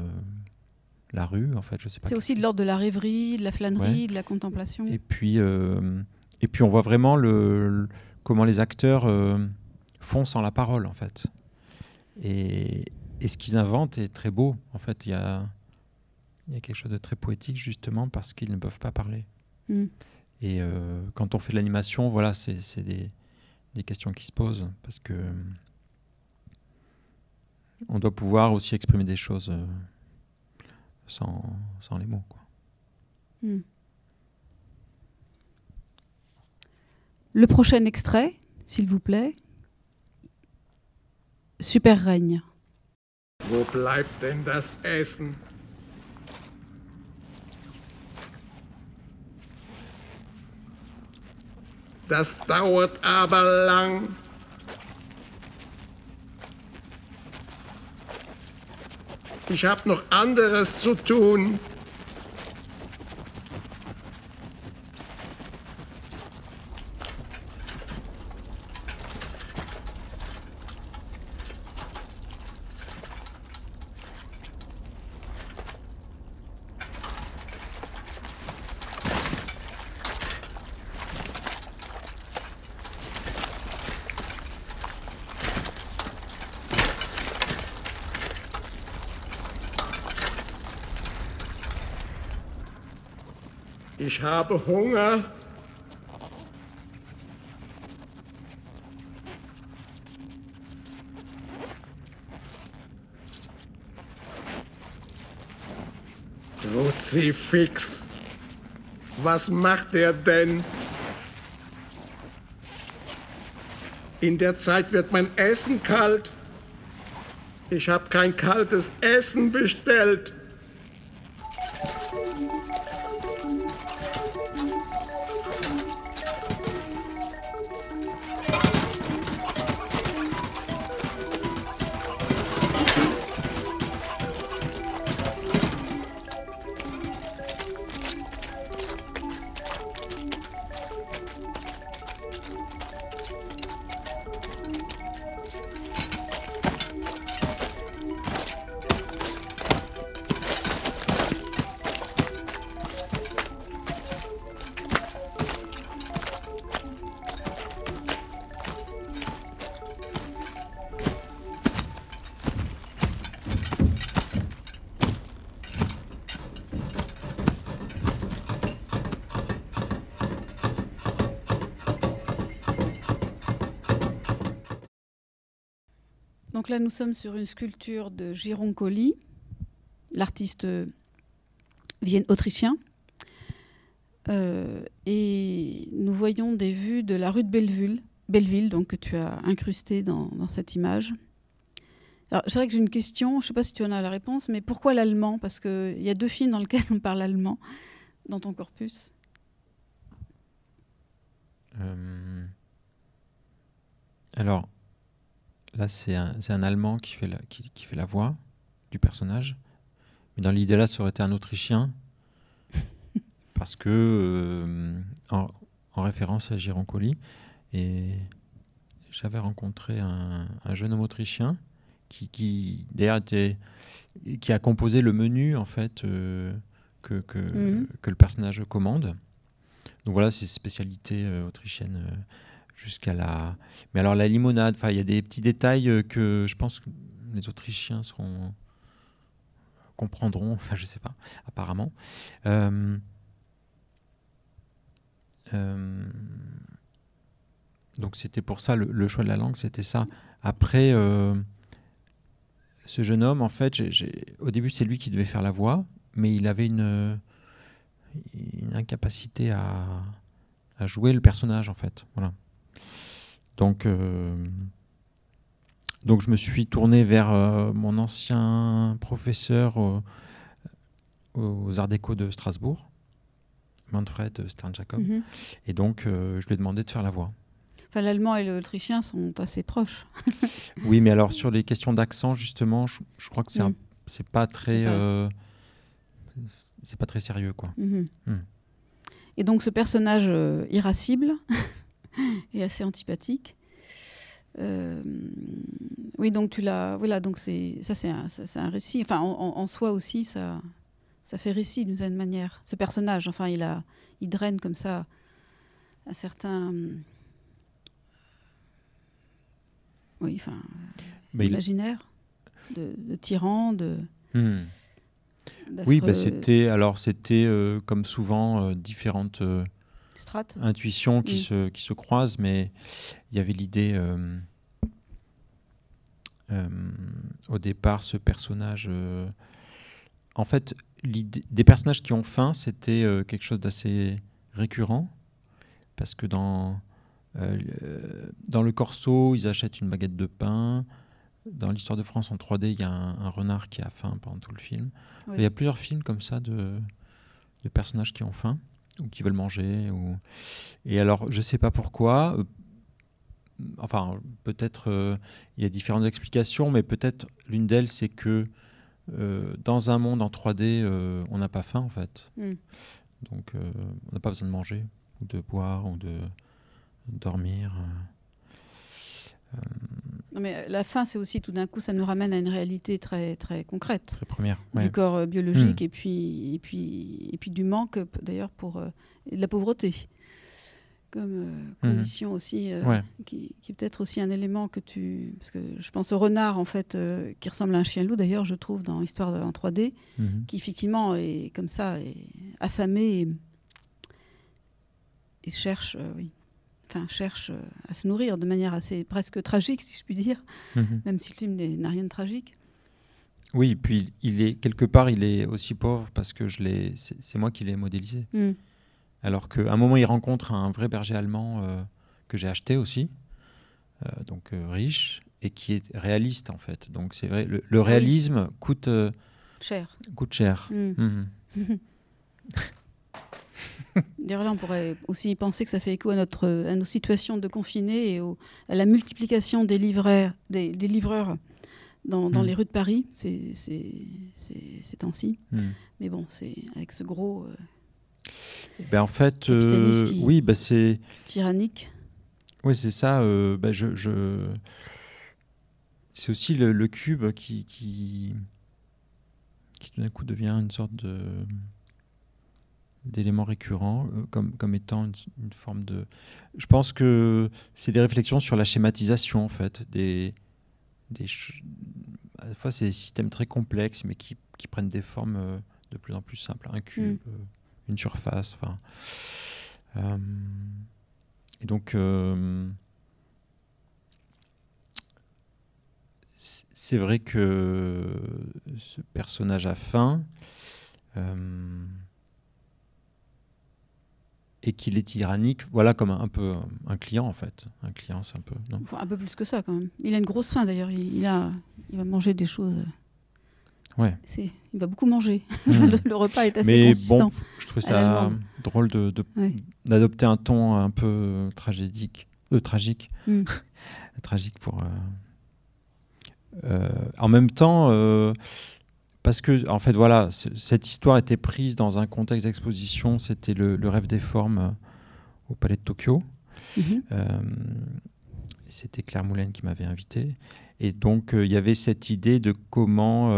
la rue en fait je sais pas
C'est aussi de l'ordre de la rêverie, de la flânerie,
Ouais.
de la contemplation.
et puis, euh, et puis on voit vraiment le, le- comment les acteurs euh, font sans la parole, en fait. Et, et ce qu'ils inventent est très beau. En fait, il y a, il y a quelque chose de très poétique, justement, parce qu'ils ne peuvent pas parler.
Mm.
Et euh, quand on fait de l'animation, voilà, c'est des, des questions qui se posent, parce que on doit pouvoir aussi exprimer des choses euh, sans, sans les mots. Quoi.
Hmm. Le prochain extrait, s'il vous plaît. Super règne.
Wo bleibt denn das Essen? Das dauert aber lang. Ich habe noch anderes zu tun. Ich habe Hunger. Kruzifix. Was macht er denn? In der Zeit wird mein Essen kalt. Ich habe kein kaltes Essen bestellt.
Donc là, nous sommes sur une sculpture de Gironcoli, l'artiste vienne autrichien. Euh, et nous voyons des vues de la rue de Belleville, Belleville donc, que tu as incrusté dans, dans cette image. Alors, c'est vrai que j'ai une question, je ne sais pas si tu en as la réponse, mais pourquoi l'allemand? Parce qu'il y a deux films dans lesquels on parle allemand dans ton corpus.
Euh, Alors, là, c'est un, Allemand qui fait, la, qui, qui fait la voix du personnage. Mais dans l'idée là, ça aurait été un Autrichien. parce que, euh, en, en référence à Gironcoli, et j'avais rencontré un, un jeune homme autrichien qui, qui d'ailleurs était qui a composé le menu en fait euh, que, que,
Mhm.
que le personnage commande. Donc voilà, c'est spécialité euh, autrichienne euh, jusqu'à la. Mais alors la limonade, il y a des petits détails euh, que je pense que les Autrichiens seront comprendront. Enfin je sais pas, apparemment. Euh, euh, donc c'était pour ça le, choix de la langue, c'était ça. Après, ce jeune homme, en fait, au début c'est lui qui devait faire la voix, mais il avait une, une incapacité à, à jouer le personnage, en fait. Voilà. Donc, euh, donc je me suis tourné vers euh, mon ancien professeur au- aux Arts Déco de Strasbourg, Manfred Stern-Jacob,
Mhm.
et donc euh, je lui ai demandé de faire la voix.
Enfin, l'allemand et l'autrichien sont assez proches.
Oui, mais alors sur les questions d'accent, justement, je, je crois que c'est
Mm.
c'est pas très,
pas-
euh, c'est pas très sérieux, quoi.
Mhm.
Mm.
Et donc ce personnage euh, irascible et assez antipathique. euh, oui, donc tu l'as. Voilà, donc c'est ça, c'est un, un récit. Enfin, en, soi aussi, ça, ça fait récit d'une certaine manière. Ce personnage, enfin, il a, il draine comme ça un certain. Oui, enfin,
il-
imaginaire de, de tyran, de.
Hmm. Oui, bah, c'était alors c'était euh, comme souvent euh, différentes
Strates.
intuitions qui
Mm.
se qui se croisent, mais il y avait l'idée euh, euh, au départ ce personnage. euh, en fait, des personnages qui ont faim, c'était quelque chose d'assez récurrent parce que dans le- dans le Corso, ils achètent une baguette de pain. Dans l'histoire de France en 3D, il y a un, un renard qui a faim pendant tout le film.
Oui.
Il y a plusieurs films comme ça de, de personnages qui ont faim ou qui veulent manger. Ou... Et alors, je sais pas pourquoi. euh, Enfin, peut-être euh, il y a différentes explications, mais peut-être l'une d'elles, c'est que euh, dans un monde en 3D, euh, on n'a pas faim en fait.
Mm.
Donc, on n'a pas besoin de manger ou de boire ou de dormir. Euh,
Non, mais la fin, c'est aussi tout d'un coup, ça nous ramène à une réalité très, très concrète.
Très première, ouais.
Du corps euh, biologique
Hmm.
et, puis, et, puis, et puis du manque, euh, d'ailleurs, pour euh, et de la pauvreté. Comme euh, condition aussi,
Hmm. Ouais.
qui, qui est peut-être aussi un élément que tu. Parce que je pense au renard, en fait, qui ressemble à un chien-loup, d'ailleurs, je trouve, dans Histoire de- en 3D,
Mhm.
qui effectivement est comme ça, est affamé et, et cherche, oui, enfin, cherche euh, à se nourrir de manière assez presque tragique, si je puis dire,
Mhm.
même si le film n'a rien de tragique.
Oui, puis il est quelque part, il est aussi pauvre parce que je l'ai, c'est moi qui l'ai modélisé.
Mm.
Alors qu'à un moment, il rencontre un vrai berger allemand euh, que j'ai acheté aussi, euh, donc euh, riche et qui est réaliste en fait. Donc c'est vrai, le, le
Ah oui.
réalisme coûte
Cher.
coûte cher.
Mm. D'ailleurs, là, on pourrait aussi penser que ça fait écho à, notre, à nos situations de confinés et au- à la multiplication des, livraires, des, des livreurs dans, dans
Mm.
les rues de Paris ces, ces, ces- ces temps-ci.
Mm.
Mais bon, c'est avec ce gros euh,
Ben, en fait, euh, oui, ben, c'est
tyrannique.
Oui, c'est ça. euh, bah, je, je- C'est aussi le, le cube qui, qui, qui tout d'un coup devient une sorte de d'élément récurrent, euh, comme, comme étant une, une forme de... Je pense que c'est des réflexions sur la schématisation, en fait. Des, des ch- à la fois, c'est des systèmes très complexes, mais qui, qui prennent des formes euh, de plus en plus simples. Un cube,
Mm.
euh, une surface, enfin... et donc, c'est vrai que ce personnage a faim et qu'il est tyrannique, voilà comme un, peu un client en fait. Un client, c'est un peu. Non
un peu plus que ça quand même. Il a une grosse faim d'ailleurs. Il, a, il va manger des choses.
Ouais.
C'est, il va beaucoup manger. Hmm. le, repas est assez
Mais
consistant.
bon, je trouvais ça drôle de, d'adopter un ton un peu tragédique, euh, tragique, hmm. tragique pour. Euh, euh, en même temps, parce que, en fait, voilà, cette histoire était prise dans un contexte d'exposition. C'était le, rêve des formes euh, au Palais de Tokyo. Mhm. Euh, c'était Claire Moulin qui m'avait invité. Et donc, euh, il y avait cette idée de comment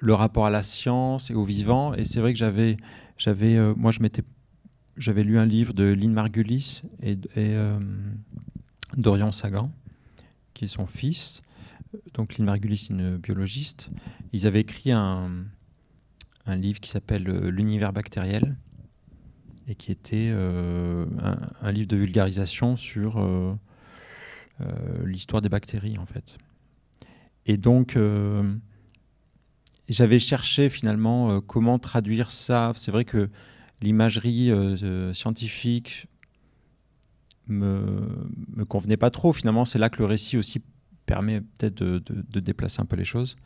le rapport à la science et au vivant. Et c'est vrai que j'avais, j'avais, moi, je m'étais, j'avais lu un livre de Lynn Margulis et, et Dorian Sagan, qui est son fils donc Lynn Margulis, une biologiste, ils avaient écrit un, livre qui s'appelle euh, L'univers bactériel et qui était euh, un, livre de vulgarisation sur euh, l'histoire des bactéries en fait. Et donc j'avais cherché finalement comment traduire ça. C'est vrai que l'imagerie scientifique me, me convenait pas trop. Finalement, c'est là que le récit aussi permet peut-être de, déplacer un peu les choses,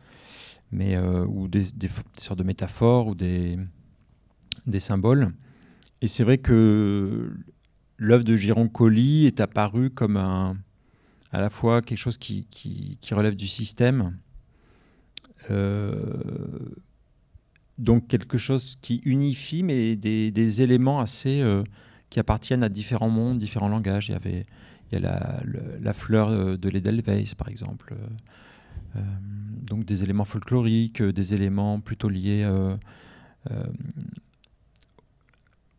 mais, euh, ou des, sortes de métaphores ou des, des symboles. Et c'est vrai que l'œuvre de Giron Colli est apparue comme un, à la fois quelque chose qui, qui, relève du système, euh, donc quelque chose qui unifie, mais des, des éléments assez euh, qui appartiennent à différents mondes, différents langages. Il y avait il y a la, fleur euh, de l'Edelweiss, par exemple. Euh, donc des éléments folkloriques, euh, des éléments plutôt liés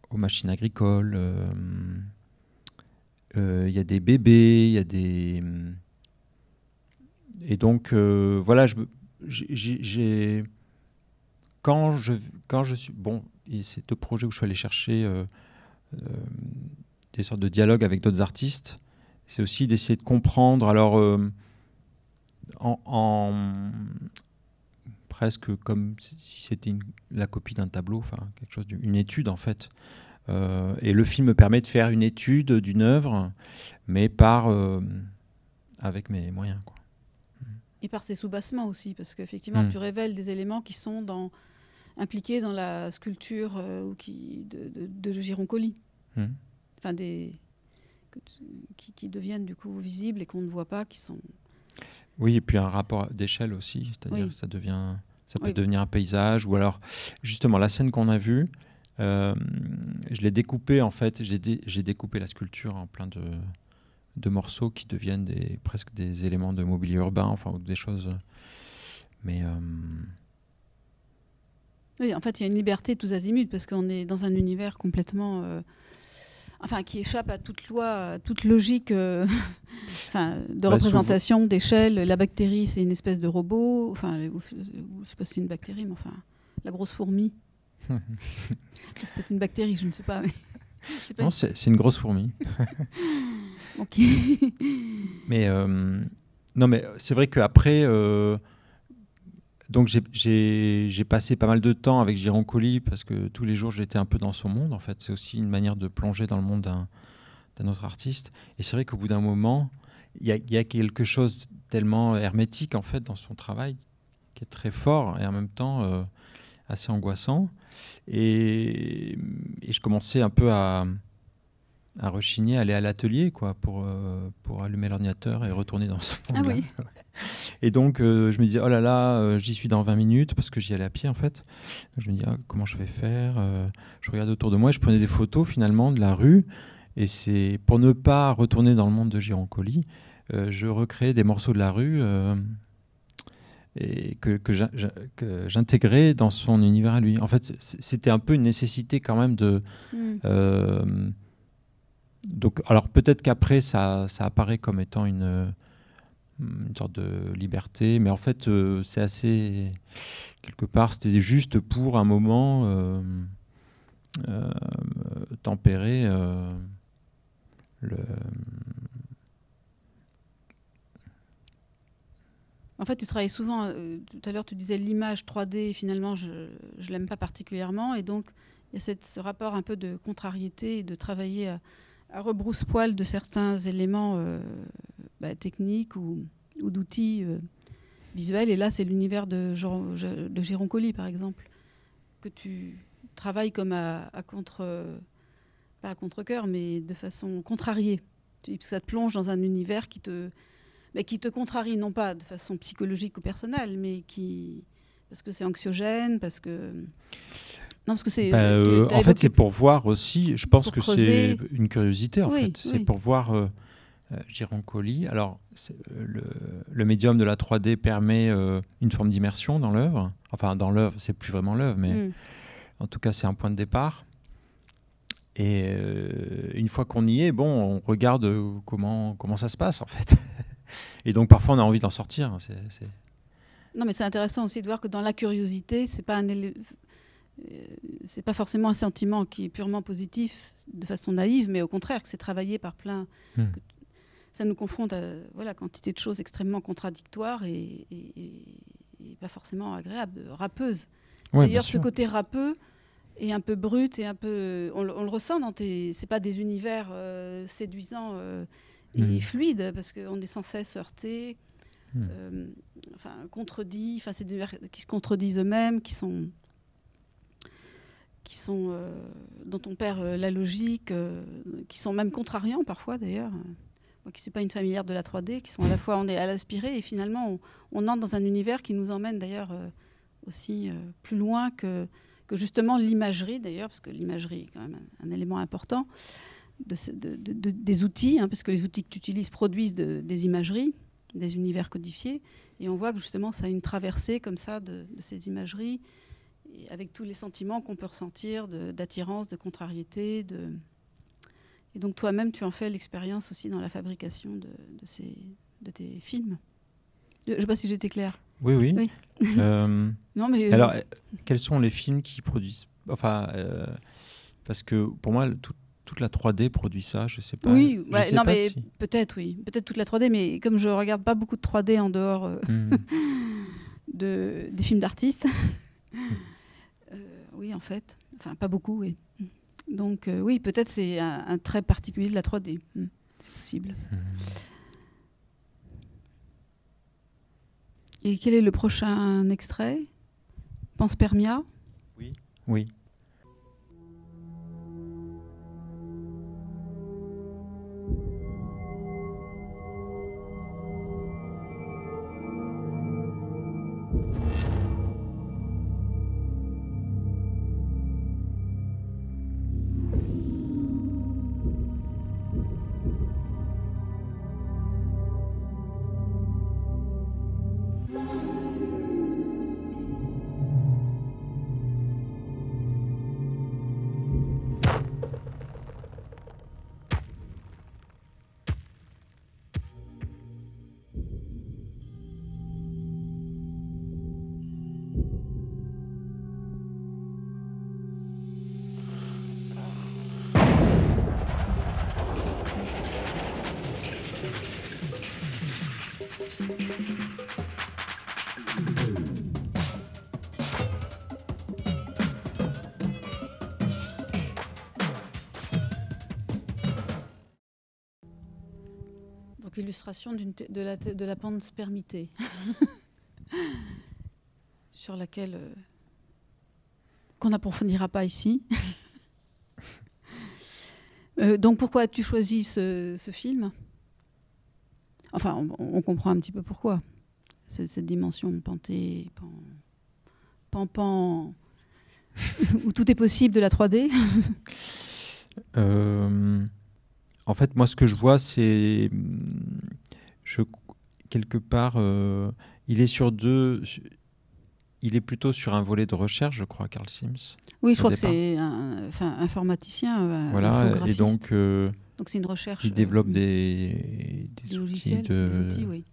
aux machines agricoles. Il y a des bébés, il y a des... Et donc, voilà, j'ai... Quand je, quand je suis... Bon, et c'est deux projets où je suis allé chercher des sortes de dialogues avec d'autres artistes c'est aussi d'essayer de comprendre. Alors, euh, en, presque comme si c'était la copie d'un tableau, enfin quelque chose, une étude en fait. Euh, et le film me permet de faire une étude d'une œuvre, mais par euh, avec mes moyens. Quoi.
Et par ses soubassements aussi, parce qu'effectivement, hmm. tu révèles des éléments qui sont dans, impliqués dans la sculpture ou qui, de, de, de Gironcoli. Hmm. Enfin, des, qui, deviennent du coup visibles et qu'on ne voit pas, qui sont.
Oui, et puis un rapport d'échelle aussi, c'est-à-dire ça devient, ça peut devenir un paysage ou alors justement la scène qu'on a vue. Euh, je l'ai découpé en fait, j'ai découpé la sculpture en plein de, de, morceaux qui deviennent des, presque des éléments de mobilier urbain, enfin ou des choses. Mais euh,
oui, en fait, il y a une liberté tous azimuts parce qu'on est dans un univers complètement euh, enfin qui échappe à toute loi, à toute logique euh, de bah, représentation, d'échelle. La bactérie, c'est une espèce de robot. Enfin, je ne sais pas si c'est une bactérie, mais enfin, la grosse fourmi. c'est peut-être une bactérie, je ne sais pas.
Mais non, c'est une grosse fourmi. ok. mais euh, non, mais c'est vrai qu'après. Euh, donc j'ai passé pas mal de temps avec Gironcoli parce que tous les jours j'étais un peu dans son monde en fait. C'est aussi une manière de plonger dans le monde d'un autre artiste. Et c'est vrai qu'au bout d'un moment, il y, a quelque chose tellement hermétique en fait dans son travail qui est très fort et en même temps euh, assez angoissant. Et, je commençais un peu à, à rechigner, aller à l'atelier quoi, pour, euh, pour allumer l'ordinateur et retourner dans
monde. Ah oui.
Et donc, euh, je me disais, oh là là, euh, j'y suis dans 20 minutes, parce que j'y allais à pied, en fait. Je me dis, ah, comment je vais faire Je regarde autour de moi et je prenais des photos, finalement, de la rue. Et c'est pour ne pas retourner dans le monde de Gironcoli, je recréais des morceaux de la rue et que, que j'intégrais dans son univers à lui. En fait, c'était un peu une nécessité quand même de... Mm donc, alors peut-être qu'après, ça, ça, apparaît comme étant une, sorte de liberté, mais en fait, euh, c'est assez. Quelque part, c'était juste pour un moment euh, euh, tempérer le,
fait, tu travailles souvent. tout à l'heure, tu disais l'image 3D. Finalement, je ne l'aime pas particulièrement. Et donc, il y a ce rapport un peu de contrariété et de travailler à rebrousse-poil de certains éléments euh, bah, techniques ou, ou d'outils euh, visuels. Et là, c'est l'univers de, de Jérôme par exemple, que tu travailles comme à, contre. pas à contre-cœur, mais de façon contrariée. Ça te plonge dans un univers qui te, mais qui te contrarie, non pas de façon psychologique ou personnelle, mais qui. Parce que c'est anxiogène, parce que. Non, parce que c'est.
Bah, euh,
t'as
en fait, c'est pour voir aussi. Je pense que c'est une curiosité, en
Oui,
fait. C'est pour voir euh, euh, Gironcoli. Alors, euh, le, le médium de la 3D permet euh, une forme d'immersion dans l'œuvre. Enfin, dans l'œuvre, c'est plus vraiment l'œuvre, mais
Mm.
en tout cas, c'est un point de départ. Et euh, une fois qu'on y est, bon, on regarde euh, comment, comment ça se passe, en fait. Et donc, parfois, on a envie d'en sortir. hein, C'est,
Non, mais c'est intéressant aussi de voir que dans la curiosité, c'est pas un élé- euh, c'est pas forcément un sentiment qui est purement positif de façon naïve, mais au contraire que c'est travaillé par plein.
Hmm.
ça nous confronte à voilà quantité de choses extrêmement contradictoires et, et- et- et pas forcément agréables.
Ouais, bien
D'ailleurs, ce côté râpeux est un peu brut et un peu, on, le- on le ressent dans tes, c'est pas des univers euh, séduisants euh, et
Mhm.
fluides parce qu'on est sans cesse heurté euh, enfin contredit, enfin c'est des univers qui se contredisent eux-mêmes, qui sont qui sont euh, dont on perd euh, la logique, euh, qui sont même contrariants parfois d'ailleurs. Qui suis pas une familière de la 3D, qui sont à la fois on est à l'aspirer et finalement on, entre dans un univers qui nous emmène d'ailleurs aussi plus loin que justement l'imagerie d'ailleurs, parce que l'imagerie est quand même un, élément important des outils, hein, parce que les outils que tu utilises produisent de- des imageries, des univers codifiés, et on voit que justement ça a une traversée comme ça de ces imageries, et avec tous les sentiments qu'on peut ressentir d'attirance, de, contrariété, de... et donc toi-même tu en fais l'expérience aussi dans la fabrication de, de ces, de tes films. Je ne sais pas si j'étais claire.
Oui, oui.
Oui.
Euh,
Non, mais-
Alors, euh, quels sont les films qui produisent Enfin, euh, parce que pour moi, tout- toute la 3D produit ça, je sais pas.
Oui,
je
ouais,
sais
non,
pas
mais
si-
peut-être, oui. Peut-être toute la 3D, mais comme je regarde pas beaucoup de 3D en dehors euh, de, des films d'artistes, oui, en fait. Enfin, pas beaucoup, oui. Donc, euh, oui, peut-être c'est un, un trait particulier de la 3D. Mm, C'est possible. Et quel est le prochain extrait? Panspermia?
Oui.
Illustration de, la, de la sur laquelle. euh, qu'on n'approfondira pas ici. Euh, donc, pourquoi as-tu choisi ce, film? Enfin, on, comprend un petit peu pourquoi. Cette dimension panté, pan, pan, pan, où tout est possible de la 3D.
Euh, en fait, moi, ce que je vois, c'est. Je, quelque part, euh, il est sur deux. Il est plutôt sur un volet de recherche, je crois, Carl Sims.
Oui, je crois que c'est un enfin, informaticien. euh,
Voilà, et donc. euh,
Donc c'est une recherche,
Il développe des, des,
Des
outils, de,
des outils, oui.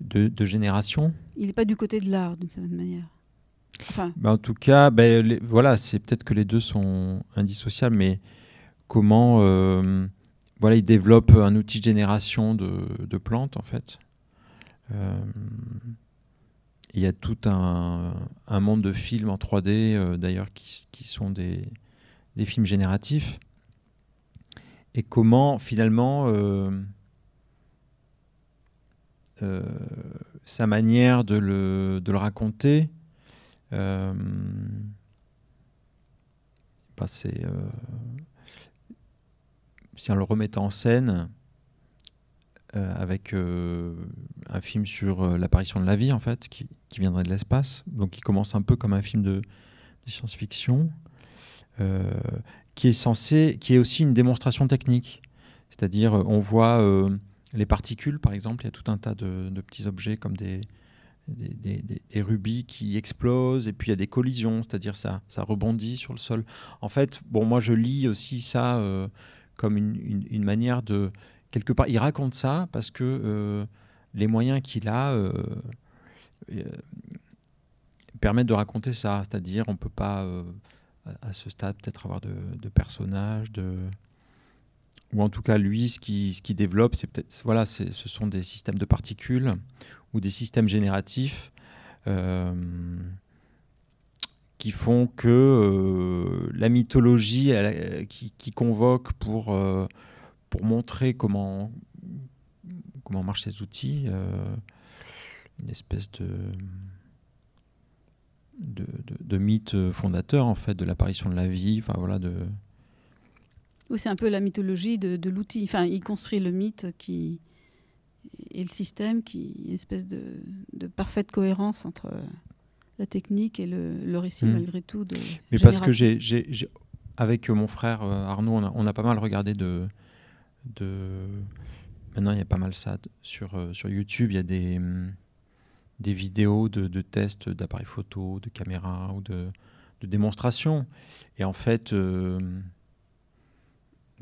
de, de génération.
Il n'est pas du côté de l'art, d'une certaine manière. Enfin,
Ben, en tout cas, les- voilà, c'est peut-être que les deux sont indissociables, mais comment euh, voilà, il développe un outil de génération de, plantes, en fait. Euh, Il y a tout un, monde de films en 3D, euh, d'ailleurs, qui, sont des, films génératifs. Et comment, finalement, euh, sa manière de le, raconter, bah, on le remettait en scène, euh, avec euh, un film sur euh, l'apparition de la vie, en fait, qui, qui viendrait de l'espace. Donc, il commence un peu comme un film de, science-fiction, qui est censé, qui est aussi une démonstration technique. C'est-à-dire, on voit les particules, par exemple, il y a tout un tas de, petits objets comme des, rubis qui explosent, et puis il y a des collisions, c'est-à-dire ça, ça rebondit sur le sol. En fait, bon, moi je lis aussi ça comme une, une- manière de quelque part. Il raconte ça parce que euh, les moyens qu'il a euh, euh, permettent de raconter ça, c'est-à-dire on peut pas à, à ce stade peut-être avoir de, de personnages, de ou en tout cas lui ce qui ce qui développe c'est peut-être voilà ce sont des systèmes de particules ou des systèmes génératifs qui font que euh, la mythologie qui, convoque pour, euh, pour montrer comment, comment marchent ces outils, euh, une espèce de, de, de- de mythe fondateur en fait de l'apparition de la vie, enfin voilà de
Oui, c'est un peu la mythologie de, de l'outil. Enfin, il construit le mythe qui et le système qui une espèce de, de parfaite cohérence entre la technique et le, le récit
Mm.
malgré tout. De
Mais parce que j'ai, avec euh, mon frère euh, Arnaud, on a, on a pas mal regardé de, de. Maintenant, il y a pas mal ça sur, euh, sur YouTube. Il y a des, hum, des vidéos de, de tests d'appareils photo, de caméras ou de, de démonstrations. Et en fait, euh,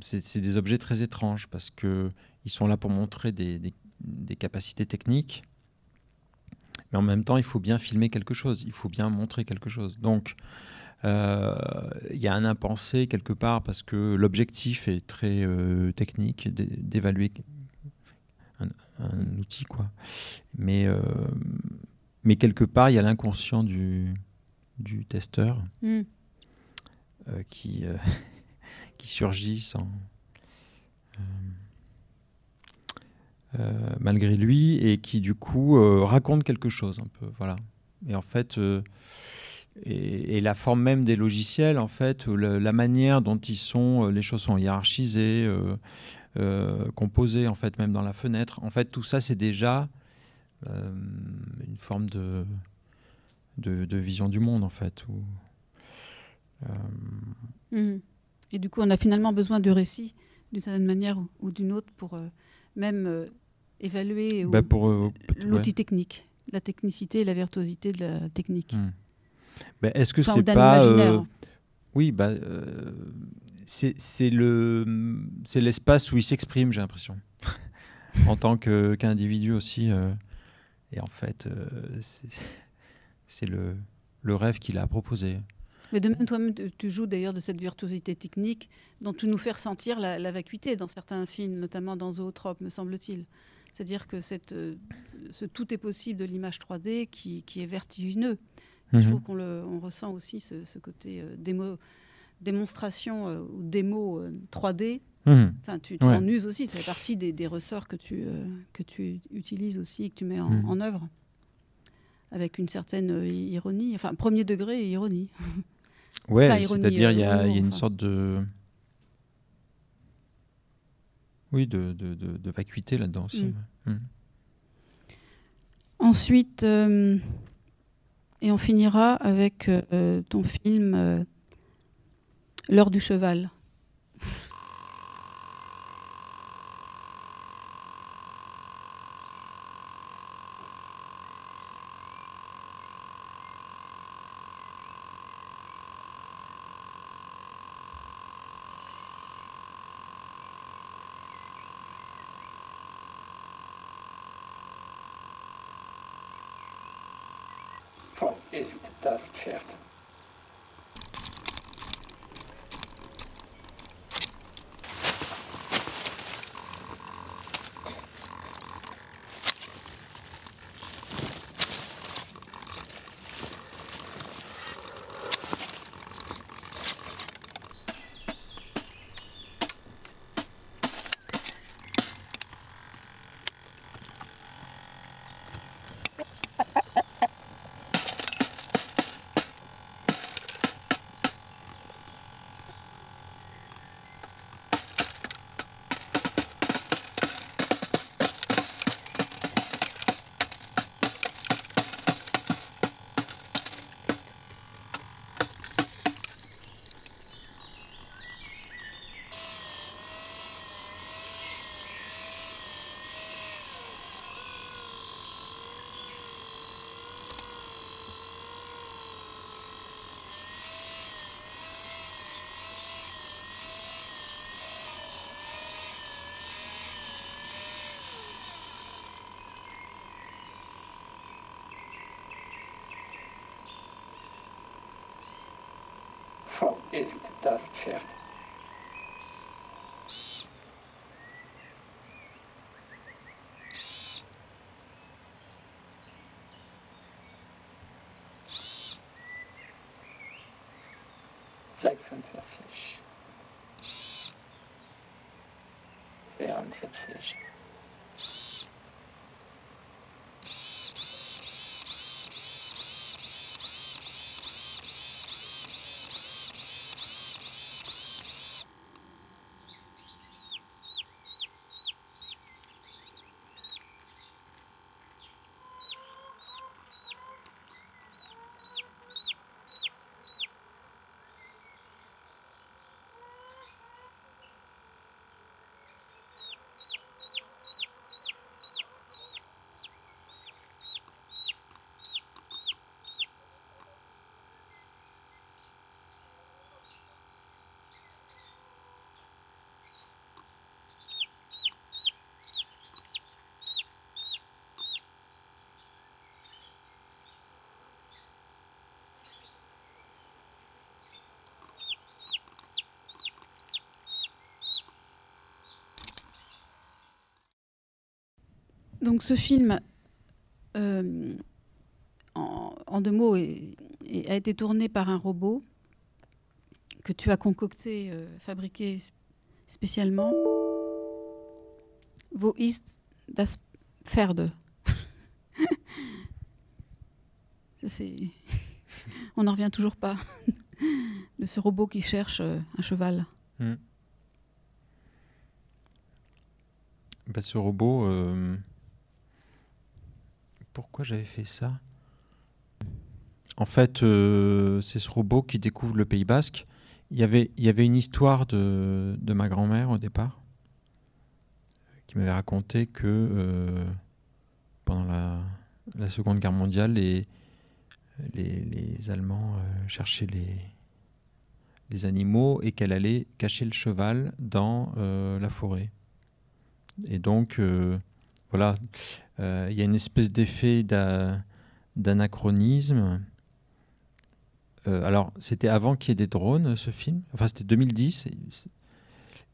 c'est, c'est des objets très étranges parce que ils sont là pour montrer des, des- des capacités techniques. Mais en même temps, il faut bien filmer quelque chose, il faut bien montrer quelque chose. Donc, euh, il y a un impensé quelque part parce que l'objectif est très euh, technique, d'é- d'évaluer un, un outil, quoi. Mais, euh, mais quelque part, il y a l'inconscient du, du testeur
Mm.
euh, qui, qui surgit sans, malgré lui et qui du coup euh, raconte quelque chose un peu voilà et en fait euh, et, la forme même des logiciels en fait la manière dont ils sont euh, les choses sont hiérarchisées euh, euh, composées en fait même dans la fenêtre en fait tout ça c'est déjà euh, une forme de, de vision du monde en fait où, euh,
Mhm. Et du coup, on a finalement besoin de récit d'une certaine manière ou, d'une autre pour euh, même euh, évaluer ou-
Bah, euh,
l'outil
ouais.
technique, la technicité et la virtuosité de la technique.
Hmm. Ben, Est-ce que
Enfin,
c'est pas euh, Oui, bah, euh, c'est c'est le c'est l'espace où il s'exprime, j'ai l'impression, en tant que qu'individu aussi. euh, et en fait, euh, c'est- le le rêve qu'il a proposé.
Mais de même, toi-même, tu- joues d'ailleurs de cette virtuosité technique dont tu nous fais ressentir la, la vacuité dans certains films, notamment dans Zootrope, me semble-t-il. C'est-à-dire que cette, euh, ce tout est possible de l'image 3D qui, qui est vertigineux. Je
Mhm.
trouve qu'on le- on ressent aussi ce, ce côté euh, démo- démonstration euh, ou démo euh, 3D.
Mhm.
Enfin, tu, tu
Ouais.
en uses aussi, ça fait partie des, des ressorts que tu, que tu utilises aussi et que tu mets en,
Mhm.
en œuvre avec une certaine ironie, enfin premier degré et ironie.
Ouais,
Enfin,
c'est-à-dire il y, a y une
enfin.
sorte de oui de, de, de, de vacuité là-dedans aussi.
Mm.
Mm.
Ensuite, euh, et on finira avec euh, ton film euh, L'heure du cheval.
distanze. Sechsundvierzig. Vierundvierzig.
Donc ce film, euh, en, deux mots, a été tourné par un robot que tu as concocté, euh, fabriqué spécialement. Wo ist das Pferde On n'en revient toujours pas de ce robot qui cherche euh, un cheval.
Hmm. Bah, ce robot, pourquoi j'avais fait ça? En fait, euh, c'est ce robot qui découvre le Pays Basque. Il y avait, une histoire de, ma grand-mère au départ, qui m'avait raconté que euh, pendant la, Seconde Guerre mondiale, les, Allemands euh, cherchaient les, animaux et qu'elle allait cacher le cheval dans la forêt. Et donc, voilà, euh, il y a une espèce d'effet d'a- d'anachronisme. Euh, alors, c'était avant qu'il y ait des drones, ce film? Enfin, c'était 2010.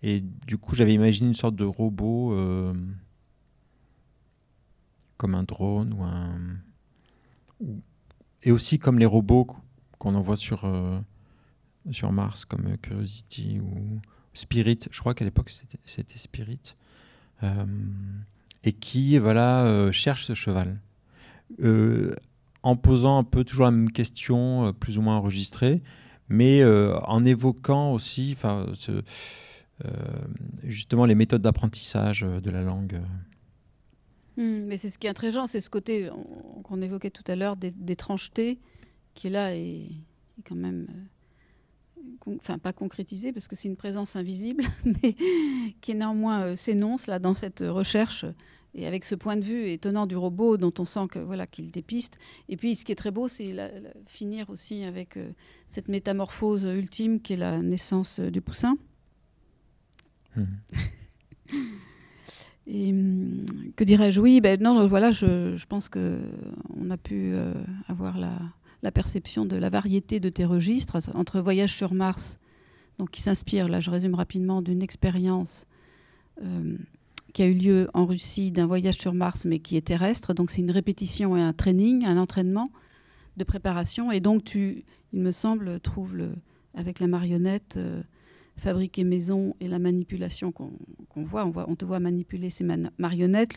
Et, du coup, j'avais imaginé une sorte de robot euh, comme un drone ou un. et aussi comme les robots qu- qu'on envoie sur, Mars, comme Curiosity ou Spirit. Je crois qu'à l'époque, c'était- Spirit. Et qui voilà euh, cherche ce cheval. Euh, en posant un peu toujours la même question euh, plus ou moins enregistrée mais en évoquant aussi justement les méthodes d'apprentissage de la langue.
Hmm, mais c'est ce qui est intriguant, c'est ce côté on- qu'on évoquait tout à l'heure d'étrangeté qui est là et, est quand même, enfin pas concrétisé parce que c'est une présence invisible, mais qui néanmoins euh, s'énonce là dans cette recherche et avec ce point de vue étonnant du robot dont on sent que voilà qu'il dépiste. Et puis ce qui est très beau, c'est finir aussi avec euh, cette métamorphose ultime qui est la naissance euh, du poussin. Et hum, que dirais-je? Oui, ben non, voilà, je, je pense que on a pu euh, avoir la, la perception de la variété de tes registres entre Voyage sur Mars, donc qui s'inspire, là, je résume rapidement, d'une expérience euh, qui a eu lieu en Russie d'un voyage sur Mars, mais qui est terrestre. Donc c'est une répétition et un training, un entraînement de préparation. Et donc tu, il me semble, trouves le, avec la marionnette. euh, fabriquer maison et la manipulation qu'on voit, on voit, on te voit manipuler ces marionnettes,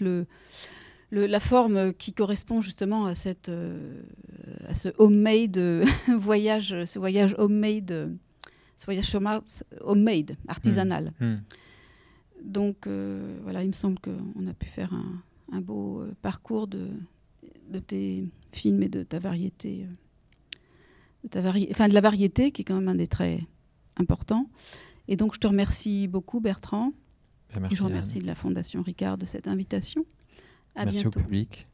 le- la forme qui correspond justement à, cette, euh, à ce homemade euh, voyage, ce voyage homemade, ce voyage homemade, artisanal.
Hmm.
Donc euh, voilà, il me semble qu'on a pu faire un, un beau euh, parcours de, de tes films et de ta variété, de, ta vari- enfin, de la variété qui est quand même un des traits importants. Et donc je te remercie beaucoup Bertrand.
Ben, merci,
je remercie
Anne.
de la Fondation Ricard de cette invitation. À
merci
bientôt.
au public